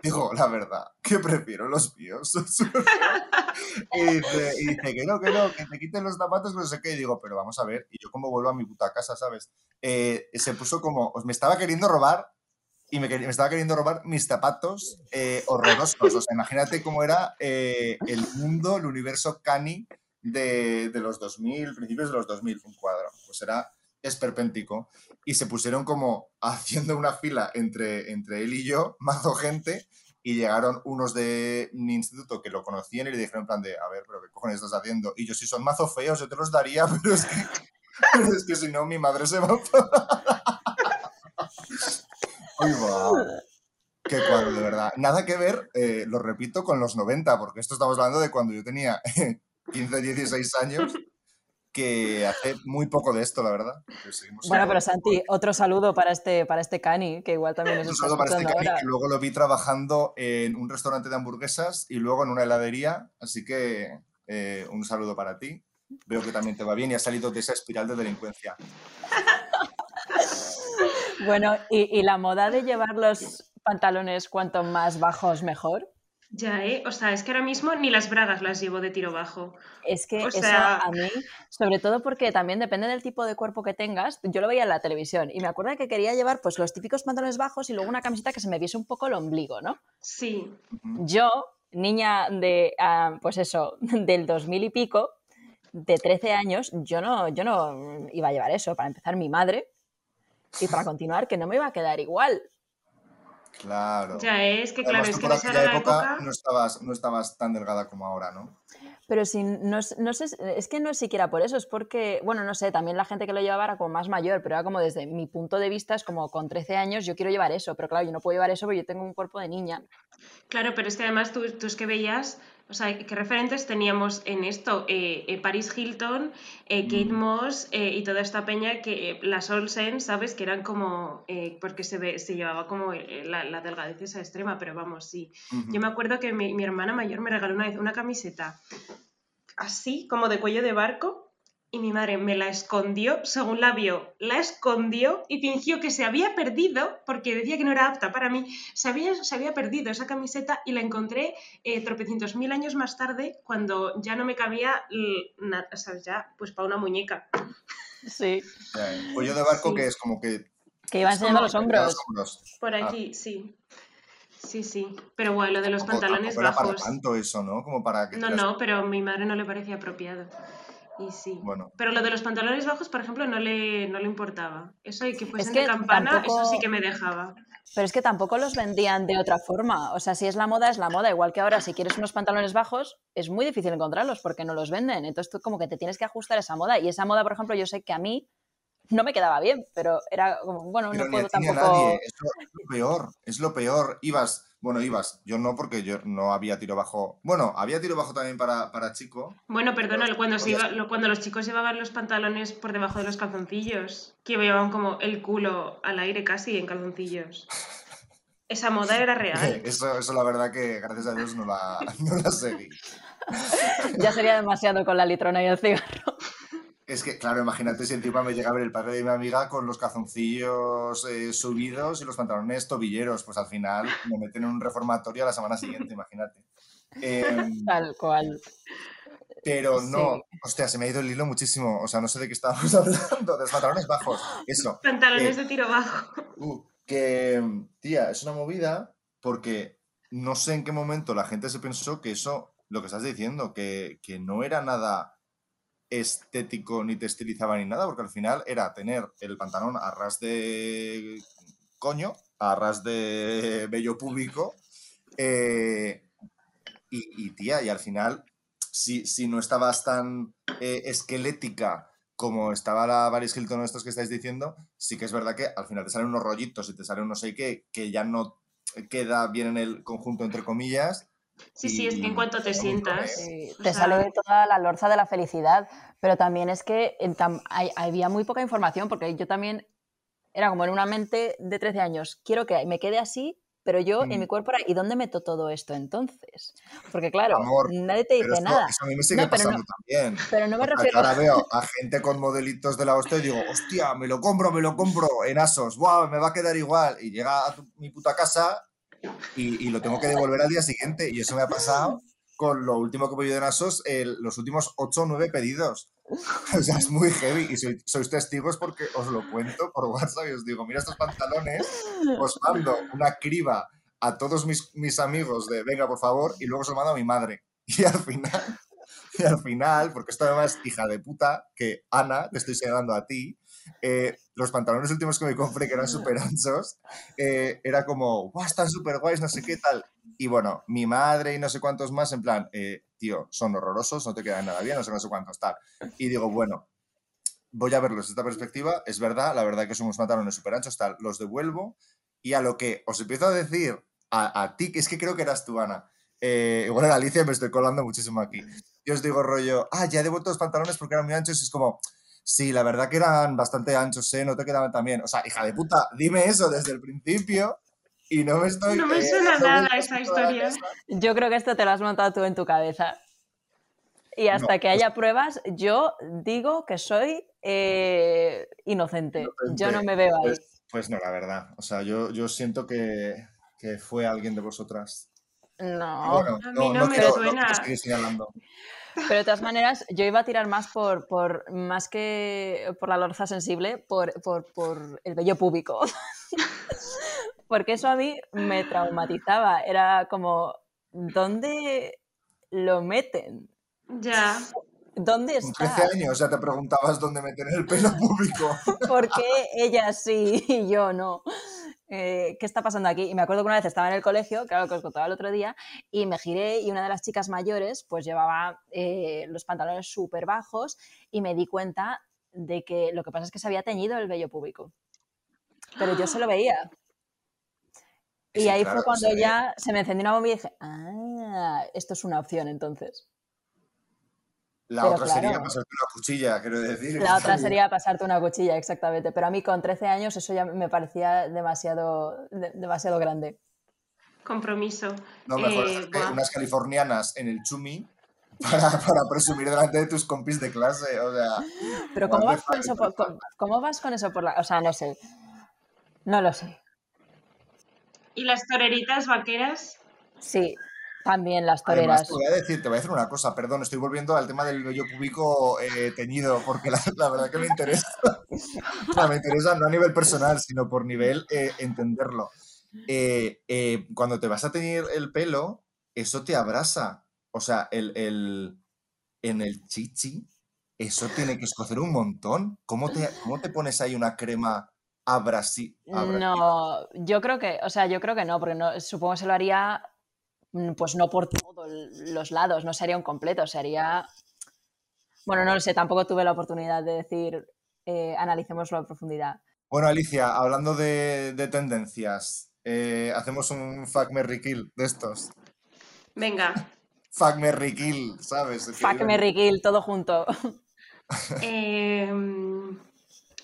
digo, la verdad, que prefiero los míos, y, dice, y dice, que no, que no, que te quiten los zapatos, no sé qué, y digo, pero vamos a ver, y yo como vuelvo a mi puta casa, ¿sabes? Eh, se puso como, me estaba queriendo robar y me, me, estaba queriendo robar mis zapatos eh, horrorosos. O sea, imagínate cómo era eh, el mundo, el universo cani de, de, los 2000, principios de los 2000, un cuadro. Pues era esperpéntico. Y se pusieron como haciendo una fila entre, entre él y yo, mazo gente, y llegaron unos de mi instituto que lo conocían y le dijeron en plan de, a ver, pero ¿qué cojones estás haciendo? Y yo, si son mazo feos, yo te los daría, pero es que, pero es que si no, mi madre se va a... Qué cuadro, de verdad. Nada que ver, eh, lo repito, con los 90, porque esto estamos hablando de cuando yo tenía 15, 16 años, que hace muy poco de esto, la verdad.
Bueno, pero Santi, otro saludo para este, para este Cani, que igual también es
Un saludo para este Cani, ahora. que luego lo vi trabajando en un restaurante de hamburguesas y luego en una heladería, así que eh, un saludo para ti. Veo que también te va bien y has salido de esa espiral de delincuencia.
Bueno, ¿y, ¿y la moda de llevar los pantalones cuanto más bajos mejor?
Ya, ¿eh? O sea, es que ahora mismo ni las bragas las llevo de tiro bajo.
Es que o eso sea... a mí, sobre todo porque también depende del tipo de cuerpo que tengas, yo lo veía en la televisión y me acuerdo que quería llevar pues los típicos pantalones bajos y luego una camiseta que se me viese un poco el ombligo, ¿no?
Sí.
Yo, niña de, uh, pues eso, del 2000 y pico, de 13 años, yo no, yo no iba a llevar eso. Para empezar, mi madre y para continuar, que no me iba a quedar igual.
Claro.
Ya es que, claro,
Además,
es que
por
en
aquella
esa
época,
época...
No, estabas, no estabas tan delgada como ahora, ¿no?
Pero si no, no, sé, es que no es siquiera por eso, es porque, bueno, no sé, también la gente que lo llevaba era como más mayor, pero era como desde mi punto de vista, es como con 13 años yo quiero llevar eso, pero claro, yo no puedo llevar eso porque yo tengo un cuerpo de niña.
Claro, pero es que además tú, tú es que veías, o sea, ¿qué referentes teníamos en esto? Eh, eh, Paris Hilton, eh, Kate
Mm.
Moss y toda esta peña, que las Olsen, ¿sabes? Que eran como, porque se, ve, se llevaba como la, la delgadez esa extrema, pero vamos, sí. Yo me acuerdo que mi, mi hermana mayor me regaló una vez una camiseta así, como de cuello de barco, y mi madre me la escondió, según la vio, la escondió y fingió que se había perdido, porque decía que no era apta para mí, se había, se había perdido esa camiseta y la encontré eh, tropecientos mil años más tarde, cuando ya no me cabía, l- na- o sea, ya, pues para una muñeca.
Sí.
Cuello de barco
Sí.
que es como que...
Que iba enseñando los hombros.
hombros.
Por
Ah.
aquí, sí. Sí, sí. Pero bueno, lo de los
Tampoco-
pantalones
tampoco era para
bajos.
tanto eso, ¿no? Como para que...
No,
las-
no, pero a mi madre no le parecía apropiado. Y sí.
Bueno,
Pero lo de los pantalones bajos, por ejemplo, no le, no le importaba. Eso y que fuesen
que
de campana,
tampoco-
eso sí que me dejaba.
Pero es que tampoco los vendían de otra forma. O sea, si es la moda, es la moda. Igual que ahora, si quieres unos pantalones bajos, es muy difícil encontrarlos porque no los venden. Entonces tú como que te tienes que ajustar a esa moda. Y esa moda, por ejemplo, yo sé que a mí no me quedaba bien, pero era como, bueno,
Pero
no
ni a
puedo
ti ni a
tampoco...
nadie. Es lo, es lo peor. Es lo peor. Ibas. Bueno, ibas. Yo no, porque yo no había tiro bajo. Bueno, había tiro bajo también para, para chico.
Bueno, perdona, cuando, se iba- lo- cuando los chicos llevaban los pantalones por debajo de los calzoncillos, que llevaban como el culo al aire casi en calzoncillos. Esa moda era real.
Eso, eso la verdad que gracias a Dios no la, no la seguí.
Ya sería demasiado con la litrona y el cigarro.
Es que, claro, imagínate si encima me llega a ver el padre de mi amiga con los calzoncillos eh, subidos y los pantalones tobilleros. Pues al final me meten en un reformatorio a la semana siguiente, imagínate. Em,
Tal cual.
pero no,
Sí.
hostia, se me ha ido el hilo muchísimo. O sea, no sé de qué estábamos hablando, de los pantalones bajos. Eso.
Pantalones
Eh,
de tiro bajo.
Uh, que, tía, es una movida porque no sé en qué momento la gente se pensó que eso, lo que estás diciendo, que, que no era nada estético ni te estilizaba ni nada, porque al final era tener el pantalón a ras de coño, a ras de vello público, eh, y, tía, y al final, si, si no estabas tan eh, esquelética como estaba la Paris Hilton estos que estáis diciendo, sí que es verdad que al final te salen unos rollitos y te sale un no sé qué que ya no queda bien en el conjunto entre comillas.
Sí, sí, es que en cuanto te sientas.
Sí,
o
te
sea,
sale toda la lorza de la felicidad, pero también es que en tam- hay- había muy poca información porque yo también era como en una mente de 13 años, quiero que me quede así, pero yo en
Mm.
mi cuerpo era, ¿y dónde meto todo esto entonces? Porque claro,
Amor,
nadie te
Pero
dice
esto,
nada,
eso a mí me sigue
No, pero
pasando
no-
también.
pero no me refiero...
ahora veo a gente con modelitos de la hostia y digo, hostia, me lo compro, me lo compro en Asos, ¡buah! Me va a quedar igual. Y llega a tu- mi puta casa y, y lo tengo que devolver al día siguiente. Y eso me ha pasado con lo último que he pedido en Asos, el- los últimos 8 o 9 pedidos. O sea, es muy heavy y soy- sois testigos porque os lo cuento por WhatsApp y os digo, mira estos pantalones, os mando una criba a todos mis, mis amigos de venga, por favor, y luego se lo mando a mi madre. Y al final, y al final, porque esto además, hija de puta, que Ana, te estoy señalando a ti, eh, los pantalones últimos que me compré, que eran súper anchos, eh, era como, ¡guau, están súper guays, no sé qué tal! Y bueno, mi madre y no sé cuántos más, en plan, eh, tío, son horrorosos, no te quedan nada bien, no sé, no sé cuántos, tal. Y digo, bueno, voy a verlos desde esta perspectiva, es verdad, la verdad que son unos pantalones súper anchos, tal, los devuelvo, y a lo que os empiezo a decir a, a ti, que es que creo que eras tú, Ana, eh, igual era Alicia, me estoy colando muchísimo aquí. Yo os digo rollo, ah, ya he devuelto los pantalones porque eran muy anchos y es como, sí, la verdad que eran bastante anchos, ¿eh? No te quedaban tan bien. O sea, hija de puta, dime eso desde el principio y no me estoy...
No me
eh,
suena nada esa historia.
Yo creo que esto te lo has montado tú en tu cabeza. Y hasta
No,
que haya pruebas, yo digo que soy eh, inocente. Yo no me veo ahí.
Pues, pues no, la verdad. O sea, yo, yo siento que, que fue alguien de vosotras.
No.
Bueno,
A mí
no,
no
no
me
quiero, no
suena.
quiero seguir señalando.
Pero de todas maneras, yo iba a tirar más por, por más que por la lorza sensible, por, por, por el vello púbico. Porque eso a mí me traumatizaba. Era como, ¿dónde lo meten?
Ya.
¿Dónde
Con
está?
13 años ya te preguntabas dónde meter el pelo público.
¿Por qué ella sí y yo no? Eh, ¿Qué está pasando aquí? Y me acuerdo que una vez estaba en el colegio, claro que os contaba el otro día, y me giré y una de las chicas mayores pues llevaba eh, los pantalones súper bajos y me di cuenta de que lo que pasa es que se había teñido el vello público. Pero yo se lo veía. Y
Sí,
ahí
claro,
fue cuando
ve.
ya se me encendió una bombilla y dije, ah, esto es una opción entonces.
La
Pero
otra sería pasarte una cuchilla, quiero decir.
La otra sería pasarte una cuchilla, exactamente. Pero a mí con 13 años eso ya me parecía demasiado, de- demasiado grande.
Compromiso.
No, mejor
Eh, buah.
unas californianas en el chumi para, para presumir delante de tus compis de clase. O sea,
Pero ¿cómo vas, con eso por, con- ¿cómo vas con eso por la...? O sea, no sé. No lo sé.
¿Y las toreritas vaqueras?
Sí, también las
además
toreras.
te voy a decir, te voy a decir una cosa, perdón, estoy volviendo al tema del vello público eh, teñido, porque la, la verdad que me interesa. O sea, me interesa no a nivel personal, sino por nivel eh, entenderlo. Eh, cuando te vas a teñir el pelo, eso te abrasa. O sea, el, el- en el chichi, eso tiene que escocer un montón. ¿Cómo te, cómo te pones ahí una crema habrá
No, yo creo que, o sea, yo creo que no, porque no, supongo que se lo haría, pues no por todos los lados, no sería un completo, sería... Bueno, no lo sé, tampoco tuve la oportunidad de decir, eh, analicémoslo a profundidad.
Bueno, Alicia, hablando de, de tendencias, eh, hacemos un fuck Merry Kill de estos.
Venga.
Fuck Merry Kill, ¿sabes?
Fuck Merry Kill, todo junto.
em,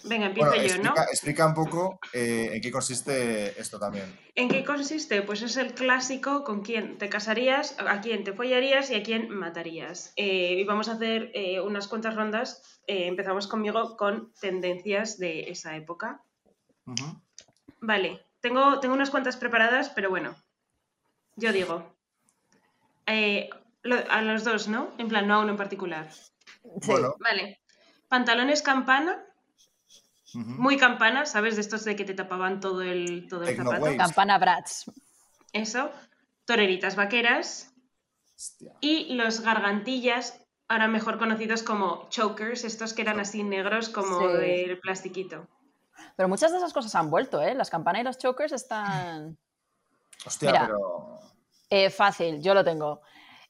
venga, empiezo
Bueno,
yo, ¿no?
explica, un poco eh, en qué consiste esto también.
¿En qué consiste? Pues es el clásico con quién te casarías, a quién te follarías y a quién matarías. Eh, y vamos a hacer eh, unas cuantas rondas. Eh, empezamos conmigo con tendencias de esa época. Vale, tengo, tengo unas cuantas preparadas, pero bueno, yo digo. eh, lo- a los dos, ¿no? En plan, no a uno en particular.
Sí.
Bueno,
Vale. Pantalones campana, muy campana, ¿sabes? De estos de que te tapaban todo el, todo el zapato.
Waves.
Campana Bratz.
Eso. Toreritas vaqueras.
Hostia.
Y los gargantillas, ahora mejor conocidos como chokers, estos que eran así negros como
Sí.
del plastiquito.
Pero muchas de esas cosas han vuelto, ¿eh? Las campanas y los chokers están...
Hostia,
Mira.
pero.
Eh, fácil, yo lo tengo.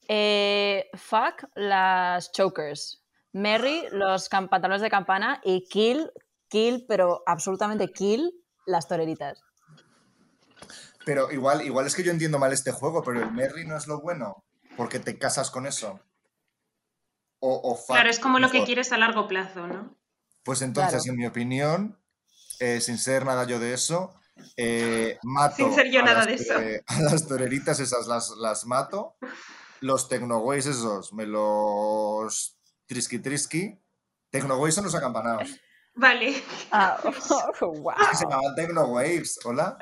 Eh, fuck las chokers. Merry los cam- pantalones de campana y kill, kill, pero absolutamente kill las toreritas.
Pero igual, igual es que yo entiendo mal este juego, pero el Merry no es lo bueno. Porque te casas con eso. O, o
Claro, es como lo que quieres a largo plazo, ¿no?
Pues entonces,
Claro.
en mi opinión, eh, sin ser nada yo de eso, eh, mato
Sin ser yo
a
nada
las,
de eso.
eh, a las toreritas esas las, las mato. Los Tecnoways esos me los trisqui trisqui. Tecnoways son los acampanados.
Vale.
Ah, wow.
Se llamaban Tecnowaves, hola.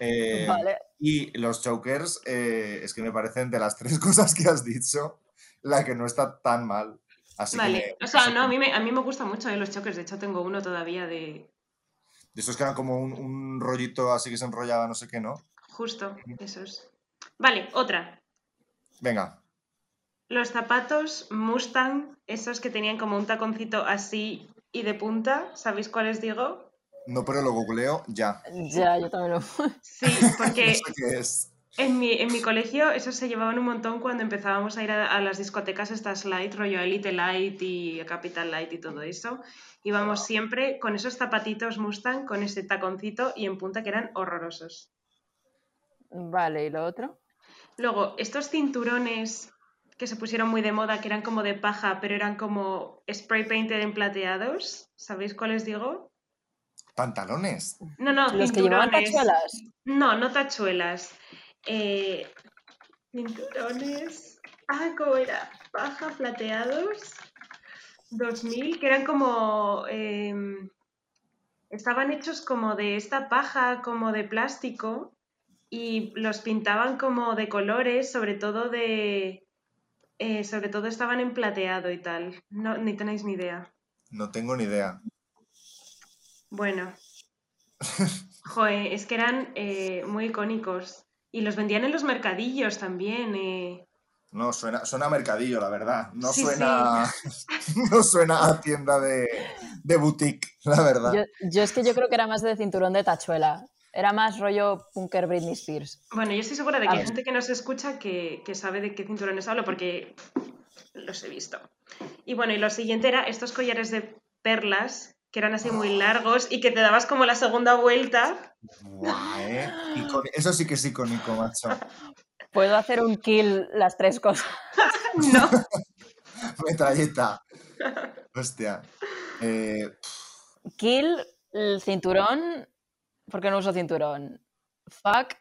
Eh,
Vale.
Y los chokers, eh, es que me parecen de las tres cosas que has dicho, la que no está tan mal. Así que
Vale. O sea,
así
no,
que-
a mí, me, a mí me gustan mucho eh, los chokers. De hecho, tengo uno todavía de...
De esos que eran como un, un rollito así que se enrollaba, no sé qué, ¿no?
Justo, esos. Vale, otra.
Venga.
Los zapatos Mustang, esos que tenían como un taconcito así y de punta, ¿sabéis cuáles digo?
No, pero lo googleo ya.
Ya, yo también lo...
Sí, porque
No sé qué es.
en mi, en mi colegio esos se llevaban un montón cuando empezábamos a ir a, a las discotecas estas light, rollo Elite Light y Capital Light y todo eso. Íbamos siempre con esos zapatitos Mustang, con ese taconcito y en punta que eran horrorosos.
Vale, ¿y lo otro?
Luego, estos cinturones que se pusieron muy de moda, que eran como de paja, pero eran como spray painted en plateados, ¿sabéis cuáles digo?
Pantalones.
No, no,
Los que llevaban tachuelas.
No, no tachuelas. Eh, cinturones. Ah, ¿cómo era? Paja, plateados. 2000, que eran como. em, estaban hechos como de esta paja, como de plástico, y los pintaban como de colores, sobre todo de. Eh, sobre todo estaban en plateado y tal. No, ni tenéis ni idea.
No tengo ni idea.
Bueno. Joder, es que eran eh, muy icónicos. Y los vendían en los mercadillos también. eh.
No, suena, suena a mercadillo, la verdad. No
Sí,
suena. no suena a tienda de, de boutique, la verdad.
Yo, yo es que yo creo que era más de cinturón de tachuela. Era más rollo punker Britney Spears.
Bueno, yo estoy segura de
A
que hay gente que nos escucha que, que sabe de qué cinturones hablo porque los he visto. Y bueno, y lo siguiente era estos collares de perlas que eran así muy largos y que te dabas como la segunda vuelta.
Guau, ¿eh? Eso sí que es icónico, macho.
Puedo hacer un kill las tres cosas.
No.
Metralleta. Hostia. Eh,
Kill el cinturón. ¿Por qué no uso cinturón? Fuck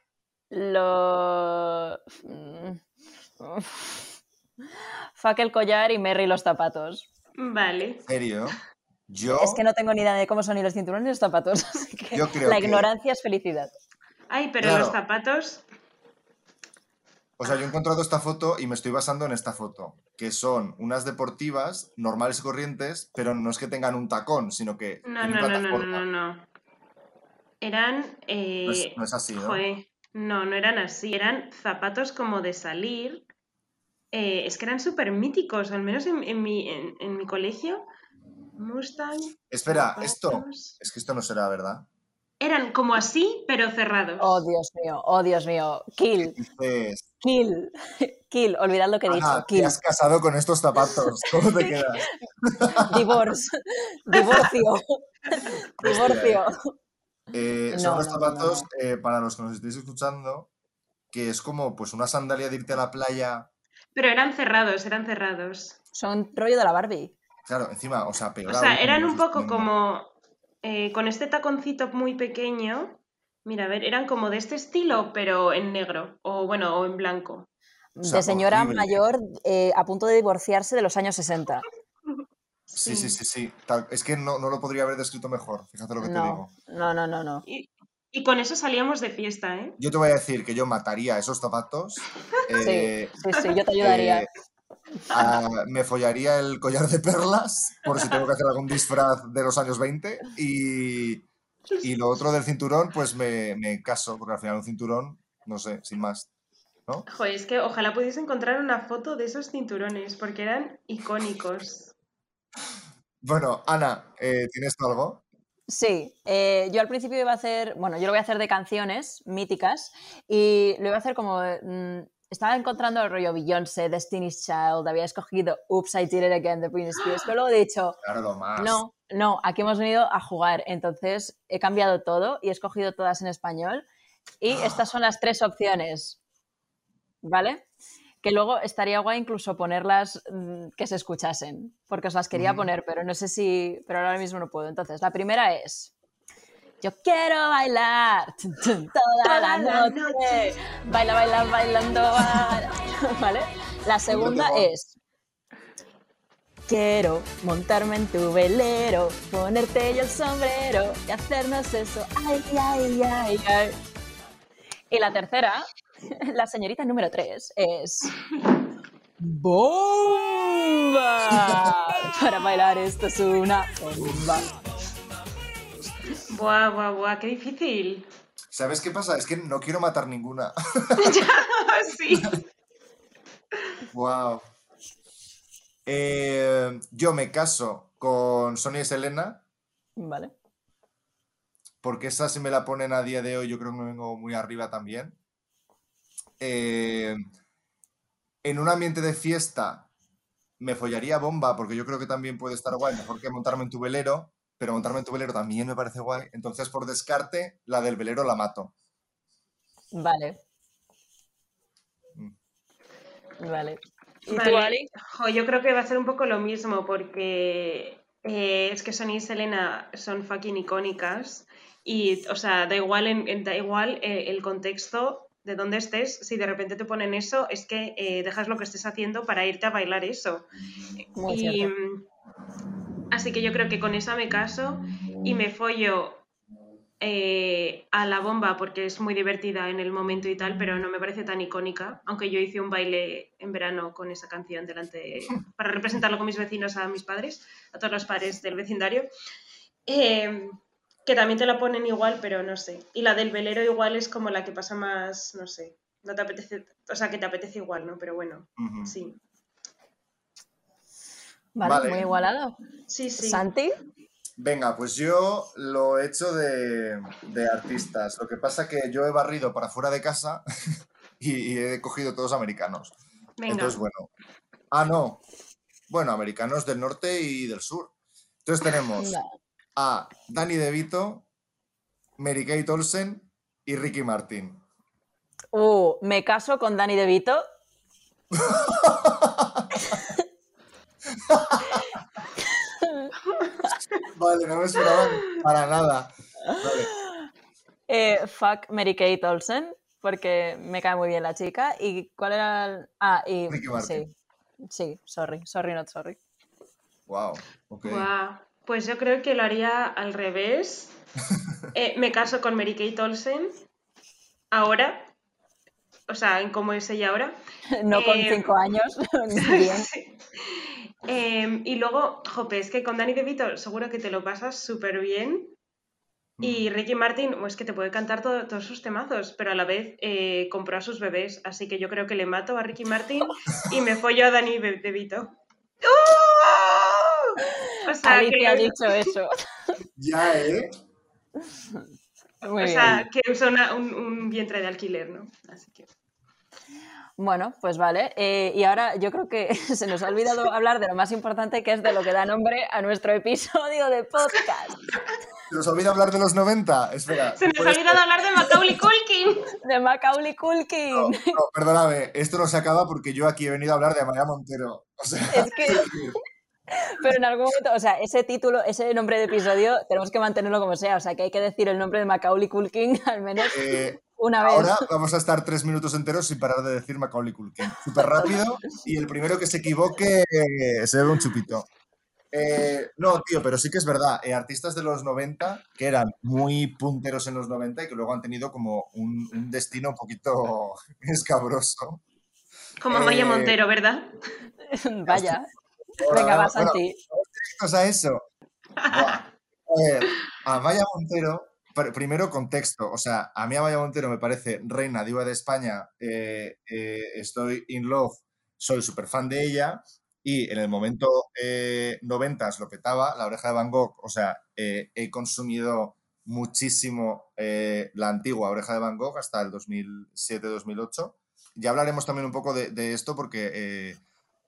lo. Fuck el collar y Merry los zapatos.
Vale.
¿En serio? Yo.
Es que no tengo ni idea de cómo son ni los cinturones ni los zapatos. Así que
Yo creo
la
que-
ignorancia es felicidad.
Ay, pero
Claro.
los zapatos.
O sea, yo he encontrado esta foto y me estoy basando en esta foto, que son unas deportivas normales y corrientes, pero no es que tengan un tacón, sino que
No,
tienen
no, no, no, no, no, no. Eran. eh,
No es, no es así, ¿no?
joder, no, no eran así. Eran zapatos como de salir. Eh, es que eran súper míticos, al menos en, en mi, en, en mi colegio. Mustang.
Espera, esto, es que esto no será verdad.
eran como así, pero cerrados.
Oh, Dios mío, oh, Dios mío. Kill,
Dices,
kill, kill. Olvidad lo que he dicho.
Ana, te
Kill.
has casado con estos zapatos. ¿Cómo te quedas?
Divorce. Divorcio. Divorcio.
Eh,
No,
son
no, no,
zapatos, eh, para los que nos estéis escuchando, que es como pues una sandalia de irte a la playa.
Pero eran cerrados, eran cerrados.
Son rollo de la Barbie.
Claro, encima, o sea, peor
O sea, eran un poco como eh, con este taconcito muy pequeño. Mira, a ver, eran como de este estilo, pero en negro, o bueno, o en blanco.
O sea,
de señora
horrible.
mayor eh, a punto de divorciarse de los años 60.
Sí, sí, sí, sí. tal- Es que no, no lo podría haber descrito mejor, fíjate lo que te digo.
no, no, no, no.
Y, y con eso salíamos de fiesta, ¿eh?
Yo te voy a decir que yo mataría esos zapatos. eh,
Sí, sí, yo te ayudaría.
eh, a- me follaría el collar de perlas, por si tengo que hacer algún disfraz de los años 20. Y, y lo otro del cinturón, pues me, me caso, porque al final un cinturón, no sé, sin más. ¿No?
Joder, es que ojalá pudiese encontrar una foto de esos cinturones, porque eran icónicos.
Bueno, Ana, eh, ¿tienes tú algo?
Sí, eh, yo al principio iba a hacer, bueno, yo lo voy a hacer de canciones míticas y lo iba a hacer como, mm, estaba encontrando el rollo Beyoncé, Destiny's Child, había escogido Oops, I Did It Again de Britney Spears, pero luego he dicho,
Claro, lo más.
no, no, aquí hemos venido a jugar, entonces he cambiado todo y he escogido todas en español y estas son las tres opciones, ¿vale? Que luego estaría guay incluso ponerlas mm, que se escuchasen, porque os las quería poner, pero no sé si, pero ahora mismo no puedo. Entonces, la primera es, yo quiero bailar toda,
Toda
la
la
noche,
noche.
baila, baila, bailando, baila", ¿vale? La segunda es, quiero montarme en tu velero, ponerte yo el sombrero y hacernos eso, ay, ay, ay, ay. Y la tercera, la señorita número tres, es... ¡Bomba! Para bailar esto es una bomba.
Buah, buah, buah, qué difícil.
¿Sabes qué pasa? Es que no quiero matar ninguna.
sí.
wow. Eh, yo me caso con Sonia y Selena,
Vale.
porque esa si me la ponen a día de hoy, yo creo que me vengo muy arriba también. Eh, en un ambiente de fiesta me follaría bomba, porque yo creo que también puede estar guay, mejor que montarme en tu velero, pero montarme en tu velero también me parece guay. Entonces, por descarte, la del velero la mato.
Vale.
Mm.
Vale. ¿Y tú. Ali?
Jo, yo creo que va a ser un poco lo mismo porque eh, es que Sony y Selena son fucking icónicas y, o sea, da igual, en, en- da igual eh, el contexto de dónde estés, si de repente te ponen eso, es que eh, dejas lo que estés haciendo para irte a bailar eso.
Muy
Y, mm, así que yo creo que con esa me caso y me follo eh, a la bomba porque es muy divertida en el momento y tal, pero no me parece tan icónica, aunque yo hice un baile en verano con esa canción delante para representarlo con mis vecinos a mis padres, a todos los padres del vecindario. Eh, que también te la ponen igual, pero no sé. Y la del velero igual es como la que pasa más, no sé, no te apetece, o sea, que te apetece igual, ¿no? Pero bueno, sí.
Vale,
vale.
muy igualado.
Sí, sí.
¿Santi?
Venga, pues yo lo he hecho de, de artistas. Lo que pasa que yo he barrido para fuera de casa y, y he cogido todos americanos.
Venga.
Entonces, bueno. Ah, no. Bueno, americanos del norte y del sur. Entonces tenemos
No.
A Danny DeVito, Mary Kate Olsen y Ricky Martin.
Uh, me caso con Dani DeVito.
Vale, no me esperaban para nada. Vale.
Eh, fuck Mary Kate Olsen, porque me cae muy bien la chica. ¿Y cuál era el...? Ah, y...
Ricky Martin.
Sí, sí, sorry, sorry, not sorry.
Wow. Ok.
Guau. Pues yo creo que lo haría al revés. Eh, me caso con Mary Kate Olsen ahora. O sea, en cómo es ella ahora.
No con
Eh,
cinco años, bien.
Sí. Eh, y luego, jope, es que con Danny DeVito seguro que te lo pasas súper bien. Y Ricky Martin, pues que te puede cantar todo- todos sus temazos, pero a la vez eh, compró a sus bebés. Así que yo creo que le mato a Ricky Martin y me follo a Danny DeVito. O sea,
Ali
que
ha dicho eso.
Ya, ¿eh?
Muy
o
bien.
sea, que usa una- un, un vientre de alquiler, ¿no? Así que...
Bueno, pues vale. Eh, y ahora yo creo que se nos ha olvidado hablar de lo más importante, que es de lo que da nombre a nuestro episodio de podcast,
¿Se nos olvida hablar de los 90? Espera.
Se nos ha
¿puedes-
olvidado hablar de Macaulay Culkin.
de Macaulay Culkin.
No, no, perdóname, esto no se acaba porque yo aquí he venido a hablar de Amaya Montero. O sea,
Es que, pero en algún momento, o sea, ese título, ese nombre de episodio, tenemos que mantenerlo como sea. O sea, que hay que decir el nombre de Macaulay Culkin al menos
eh,
una vez.
ahora vamos a estar tres minutos enteros sin parar de decir Macaulay Culkin. Súper rápido y el primero que se equivoque eh, se bebe un chupito. Eh, no, tío, pero sí que es verdad. eh, artistas de los 90 que eran muy punteros en los 90 y que luego han tenido como un, un destino un poquito escabroso.
Como Maya Montero, ¿verdad?
Vaya. Venga, va,
bueno,
Santi.
directos a eso. Buah. A ver, Amaya Montero, pr- primero contexto, o sea, a mí Amaya Montero me parece reina diva de España, eh, eh, estoy in love, soy súper fan de ella y en el momento eh, 90 lo petaba, La Oreja de Van Gogh, o sea, eh, he consumido muchísimo eh, la antigua Oreja de Van Gogh hasta el 2007-2008. Ya hablaremos también un poco de, de esto porque eh,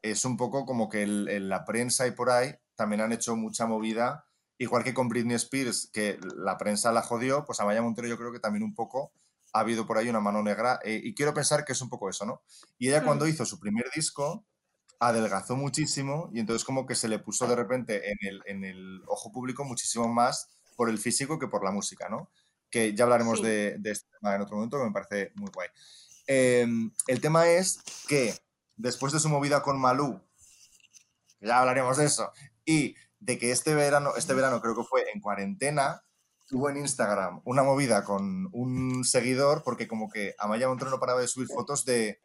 es un poco como que el- el- la prensa y por ahí también han hecho mucha movida, igual que con Britney Spears, que la prensa la jodió, pues a Maya Montero yo creo que también un poco ha habido por ahí una mano negra eh, y quiero pensar que es un poco eso, ¿no? Y ella cuando hizo su primer disco adelgazó muchísimo y entonces como que se le puso de repente en el, en el ojo público muchísimo más por el físico que por la música, ¿no? Que ya hablaremos
Sí.
de, de este tema en otro momento, que me parece muy guay. Eh, el tema es que después de su movida con Malú, ya hablaremos de eso, y de que este verano, este verano creo que fue en cuarentena, tuvo en Instagram una movida con un seguidor, porque como que Amaya Montero no paraba de subir fotos de,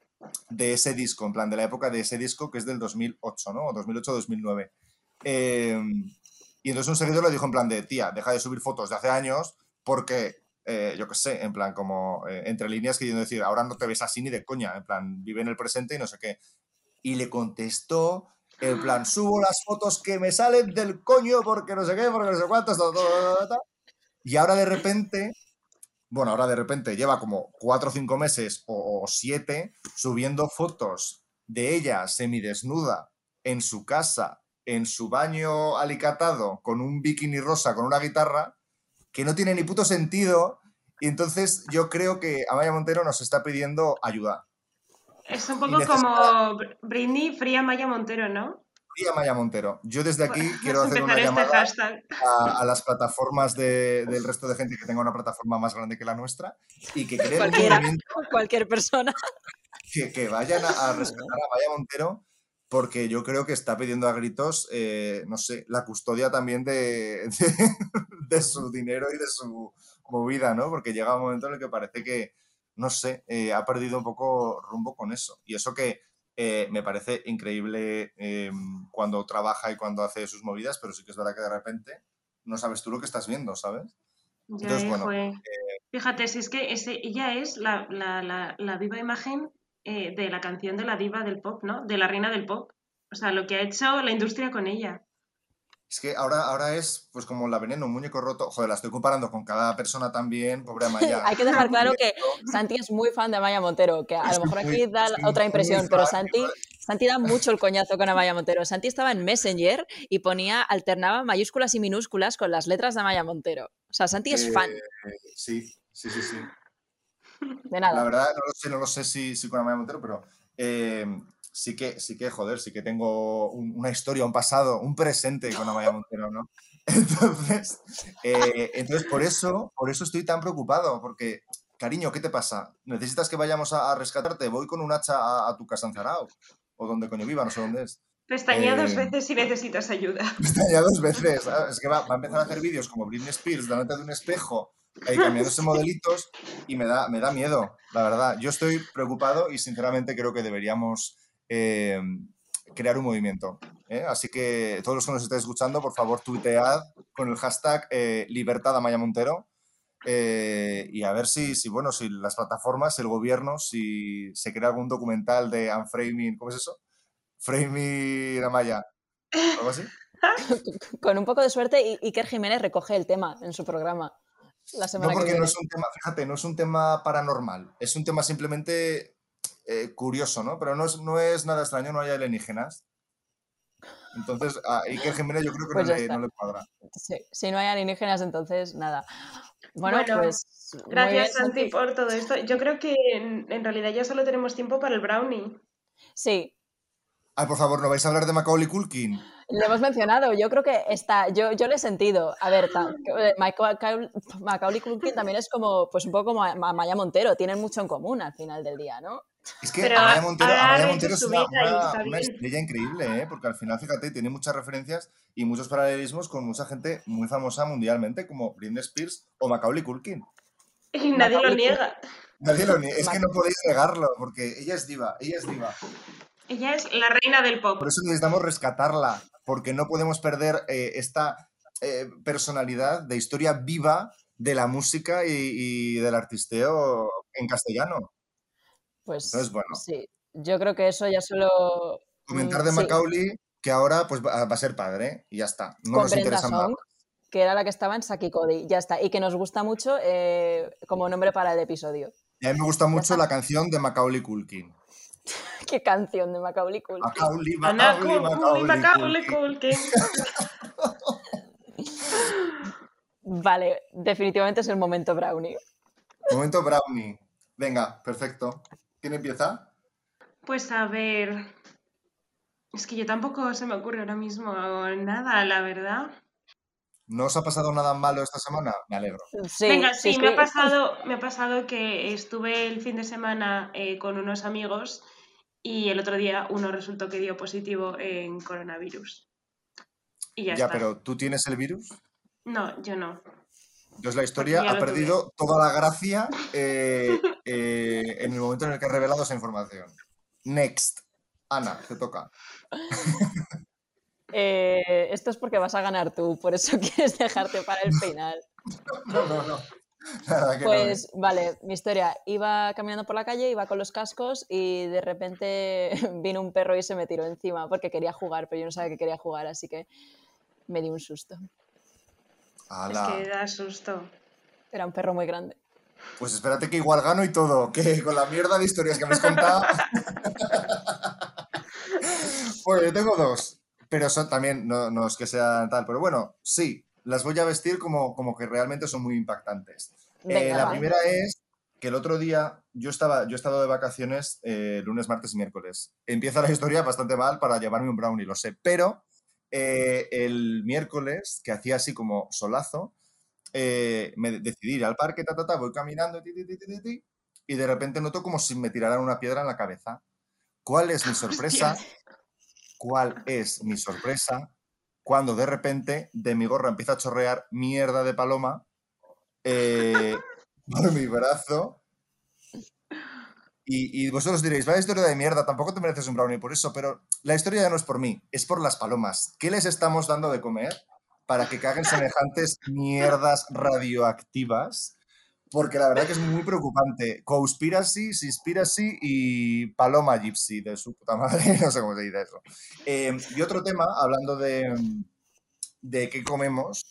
de ese disco, en plan de la época de ese disco que es del 2008, ¿no? O 2008-2009. Eh, y entonces un seguidor le dijo en plan de, tía, deja de subir fotos de hace años porque, eh, yo qué sé, en plan como eh, entre líneas queriendo decir, ahora no te ves así ni de coña, en plan, vive en el presente y no sé qué. Y le contestó, en plan, subo las fotos que me salen del coño porque no sé qué, porque no sé cuántas, ta, ta, ta, ta, ta". y ahora de repente, bueno, ahora de repente lleva como cuatro o cinco meses o, o siete subiendo fotos de ella semidesnuda en su casa, en su baño alicatado, con un bikini rosa, con una guitarra, que no tiene ni puto sentido. Y entonces yo creo que Amaya Montero nos está pidiendo ayuda.
Es un poco
necesita-
como Br- Britney Fría Maya Montero, ¿no?
Y Amaya Montero. Yo desde aquí quiero hacer una
empezar este
llamada
hashtag.
a, a las plataformas de- del resto de gente que tenga una plataforma más grande que la nuestra y que creen
Cualquier persona.
que, que vayan a, a rescatar a Maya Montero porque yo creo que está pidiendo a gritos, eh, no sé, la custodia también de, de, de su dinero y de su movida, ¿no? Porque llega un momento en el que parece que, no sé, eh, ha perdido un poco rumbo con eso. Y eso que eh, me parece increíble eh, cuando trabaja y cuando hace sus movidas, pero sí que es verdad que de repente no sabes tú lo que estás viendo, ¿sabes?
Ya,
Entonces,
eh,
bueno,
joe. Fíjate, si es que ese, ella es la, la- la- la viva imagen eh, de la canción de la diva del pop, ¿no? De la reina del pop. O sea, lo que ha hecho la industria con ella.
Es que ahora, ahora es pues como la veneno, un muñeco roto. Joder, la estoy comparando con cada persona también, pobre Amaya.
Hay que dejar claro que Santi es muy fan de Amaya Montero, que a lo mejor
muy-
aquí da otra impresión, pero Santi. Santi da mucho el coñazo con Amaya Montero. Santi estaba en Messenger y ponía, alternaba mayúsculas y minúsculas con las letras de Amaya Montero. O sea, Santi es
Eh,
fan
Sí, sí, sí, sí.
de
La
nada.
verdad, no lo sé, no lo sé si, si con Amaya Montero, pero eh, sí que, sí que, joder, sí que tengo un- una historia, un pasado, un presente con Amaya Montero, ¿no? Entonces, eh, entonces por eso, por eso estoy tan preocupado, porque, cariño, ¿qué te pasa? ¿Necesitas que vayamos a, a rescatarte? Voy con un hacha a, a tu casa en Zarao, o donde coño viva, no sé dónde es.
Pestañea dos
Eh,
veces si necesitas ayuda.
ya dos veces. ¿sabes? Es que va, va a empezar a hacer vídeos como Britney Spears delante de un espejo, ahí cambiándose modelitos, y me da, me da miedo, la verdad. Yo estoy preocupado y sinceramente creo que deberíamos eh, crear un movimiento. ¿eh? Así que todos los que nos estéis escuchando, por favor, tuitead con el hashtag eh, Libertad Amaya Montero. eh, y a ver si, si, bueno, si las plataformas, el gobierno, si se crea algún documental de unframing, ¿cómo es eso? Framing Amaya, algo así.
Con un poco de suerte, Iker Jiménez recoge el tema en su programa. La semana
No, porque
que
no es un tema, fíjate, no es un tema paranormal, es un tema simplemente eh, curioso, ¿no? Pero no es, no es nada extraño, no hay alienígenas. Entonces, a Iker Jiménez yo creo que
Pues
no, le,
está.
no le cuadra.
Sí, si no hay alienígenas, entonces nada. Bueno,
Bueno,
pues.
Gracias,
bien,
Santi, por todo esto. Yo creo que en, en realidad ya solo tenemos tiempo para el brownie.
Sí,
Ay, por favor, ¿no vais a hablar de Macaulay Culkin?
Lo hemos mencionado. Yo creo que está. Yo, yo lo he sentido. A ver, eh, Macaulay, Macaulay Culkin también es como, pues un poco como Ma- Maya Montero. Tienen mucho en común al final del día, ¿no?
Es que
Pero
Amaya Montero, Amaya es una, una- una estrella increíble, ¿eh? Porque al final, fíjate, tiene muchas referencias y muchos paralelismos con mucha gente muy famosa mundialmente, como Britney Spears o Macaulay Culkin.
Y nadie lo niega.
Nadie lo nie- Es que no podéis negarlo, porque ella es diva, ella es diva.
Ella es la reina del pop.
Por eso necesitamos rescatarla, porque no podemos perder eh, esta eh, personalidad de historia viva de la música y, y del artisteo en castellano.
Pues.
Entonces, bueno.
Sí. Yo creo que eso ya solo.
Comentar
mm,
de
sí,
Macaulay que ahora pues va, a ser padre y ya está. No
con
nos interesa más.
Que era la que estaba en Saki Cody. Ya está. Y que nos gusta mucho eh, como nombre para el episodio.
Y a mí me gusta mucho la canción de Macaulay Culkin.
Qué canción de Macaulay Culkin.
Macaulay,
Ana
Macaulay,
Macaulay.
Culkin.
Vale, definitivamente es el momento Brownie.
Momento Brownie. Venga, perfecto. ¿Quién empieza?
Pues a ver. Es que yo tampoco se me ocurre ahora mismo nada, la verdad.
¿No os ha pasado nada malo esta semana? Me alegro.
Sí,
Venga, sí,
sí,
me,
sí.
Ha pasado, me ha pasado que estuve el fin de semana eh, con unos amigos y el otro día uno resultó que dio positivo en coronavirus. Y ya,
Ya,
está.
pero ¿tú tienes el virus?
No, yo no.
Entonces la historia ha
tuve.
perdido toda la gracia eh, eh, en el momento en el que ha revelado esa información. Next. Ana, te toca.
Eh, esto es porque vas a ganar tú, por eso quieres dejarte para el final.
No, no, no. Nada, que no, ¿eh?
Pues vale, mi historia. Iba caminando por la calle, iba con los cascos y de repente vino un perro y se me tiró encima porque quería jugar, pero yo no sabía que quería jugar, así que me di un susto.
Ala.
Es que da susto.
Era un perro muy grande.
Pues espérate que igual gano y todo, que con la mierda de historias que me has contado. bueno, yo tengo dos, pero son también, no, no es que sean tal, pero bueno, sí, las voy a vestir como, como que realmente son muy impactantes. Eh, la primera es que el otro día yo estaba, yo he estado de vacaciones eh, lunes, martes y miércoles. Empieza la historia bastante mal para llevarme un brownie, lo sé, pero eh, el miércoles, que hacía así como solazo, eh, me decidí ir al parque, ta, ta, ta, voy caminando, ti, ti, ti, y de repente noto como si me tiraran una piedra en la cabeza. ¿Cuál es mi sorpresa? ¿Cuál es mi sorpresa? Cuando de repente de mi gorra empieza a chorrear mierda de paloma eh, por mi brazo. Y, y vosotros diréis, vaya historia de mierda, tampoco te mereces un brownie por eso, pero la historia ya no es por mí, es por las palomas. ¿Qué les estamos dando de comer para que caguen semejantes mierdas radioactivas? Porque la verdad que es muy preocupante. Conspiracy, Seaspiracy y Paloma Gypsy, de su puta madre, no sé cómo se dice eso. Eh, y otro tema, hablando de, de qué comemos,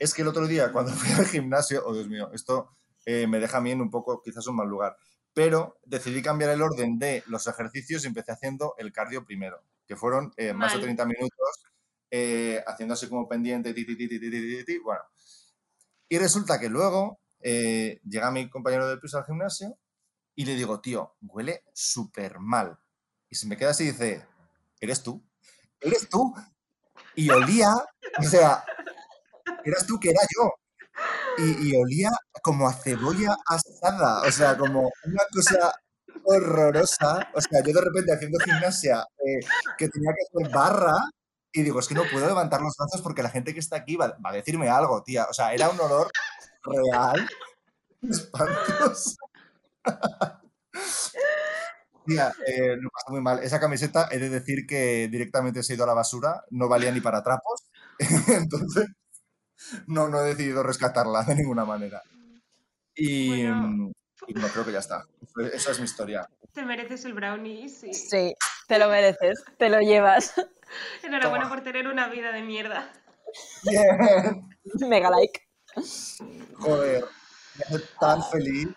es que el otro día cuando fui al gimnasio, oh Dios mío, esto eh, me deja a mí en un poco quizás un mal lugar, pero decidí cambiar el orden de los ejercicios y empecé haciendo el cardio primero, que fueron eh, más de 30 minutos eh, haciendo así como pendiente, ti, ti, ti, bueno. Y resulta que luego eh, llega mi compañero de piso al gimnasio y le digo, tío, huele súper mal. Y se me queda así y dice, ¿eres tú? ¿Eres tú? Y olía, o sea, eras tú que era yo. Y, olía como a cebolla asada, o sea, como una cosa horrorosa. O sea, yo de repente haciendo gimnasia eh, que tenía que hacer barra y digo, es que no puedo levantar los brazos porque la gente que está aquí va, a decirme algo, tía. O sea, era un olor real, espantoso. Tía, eh, muy mal. Esa camiseta, he de decir que directamente se ha ido a la basura, no valía ni para trapos, entonces no, no he decidido rescatarla de ninguna manera. Y,
Bueno.
y no, creo que ya está. Esa es mi historia.
Te mereces el brownie, sí.
Sí, te lo mereces, te lo llevas.
Enhorabuena
Toma.
por tener una vida de mierda.
Bien.
Mega like.
Joder, me hace tan feliz.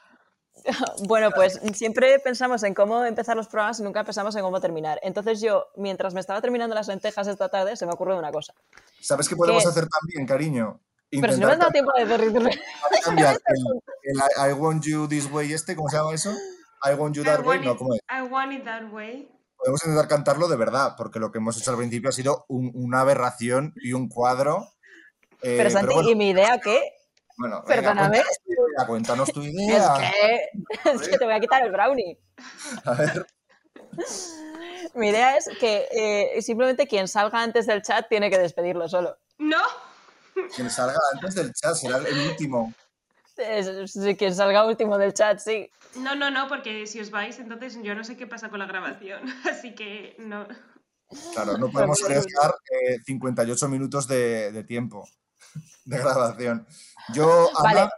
Bueno, pues siempre pensamos en cómo empezar los programas y nunca pensamos en cómo terminar. Entonces yo, mientras me estaba terminando las lentejas esta tarde, se me ocurrió una cosa.
¿Sabes qué podemos
¿Qué?
hacer también, cariño?
Pero si no me has dado tiempo de decirlo.
cambiar el, el I, want you this way este, ¿cómo se llama eso? I want you
I
that way, no, ¿cómo es?
I want it that way.
Podemos intentar cantarlo de verdad, porque lo que hemos hecho al principio ha sido un- una aberración y un cuadro. eh,
Pero Santi,
bueno,
¿y mi idea qué?
Bueno, venga,
perdóname.
cuéntanos tu idea, Cuéntanos tu
Es
idea.
que, es que te voy a quitar el brownie.
A ver,
Mi idea es que eh, simplemente quien salga antes del chat tiene que despedirlo solo.
No,
quien salga antes del chat será el último.
Es- quien salga último del chat, sí.
no, no, no, porque si os vais, entonces yo no sé qué pasa con la grabación. Así que no.
Claro, no podemos arriesgar eh, 58 minutos de, de tiempo de grabación. Yo, Ana,
Vale.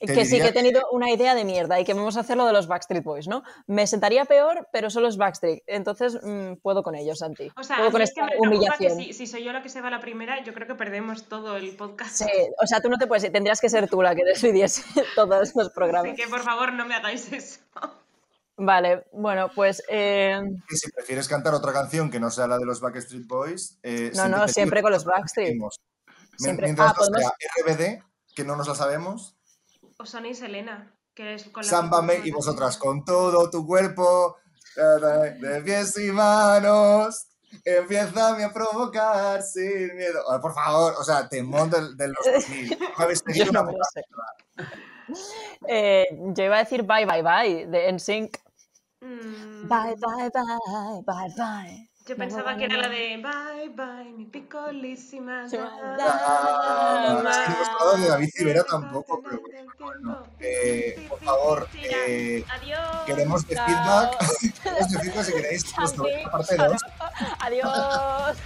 Te
que sí, que he tenido una idea de mierda y que vamos a hacer lo de los Backstreet Boys, ¿no? Me sentaría peor, pero solo es Backstreet. Entonces mm, puedo con ellos, Santi.
O sea,
puedo con
es
esta
que me preocupa que
humillación.
si, si soy yo la que se va la primera, yo creo que perdemos todo el podcast.
Sí, o sea, tú no te puedes ir, tendrías que ser tú la que decidiese todos los programas.
Así que por favor no me hagáis eso.
Vale, bueno, pues eh,
si prefieres cantar otra canción que no sea la de los Backstreet Boys, eh,
no, no, siempre con los Backstreet. Siempre-
Mientras
Ah,
no
podemos-
sea RBD, que no nos la sabemos,
O Sonny y Selena, que es con la
Sámbame y vosotras con todo tu cuerpo, de pies y manos, empieza a provocar sin miedo. Por favor, o sea, temón de, de los 2000. No habéis
no. Eh, yo iba a decir bye, bye, bye de NSYNC.
Mm,
Bye, bye, bye, bye, bye.
Yo pensaba que era la de Bye bye, mi picolísima.
Sí,
dama,
es que no hemos hablado de David Civera
del
tampoco, pero bueno, eh, por favor, eh,
Adiós.
queremos de feedback, queremos de feedback si queréis 2.
Adiós.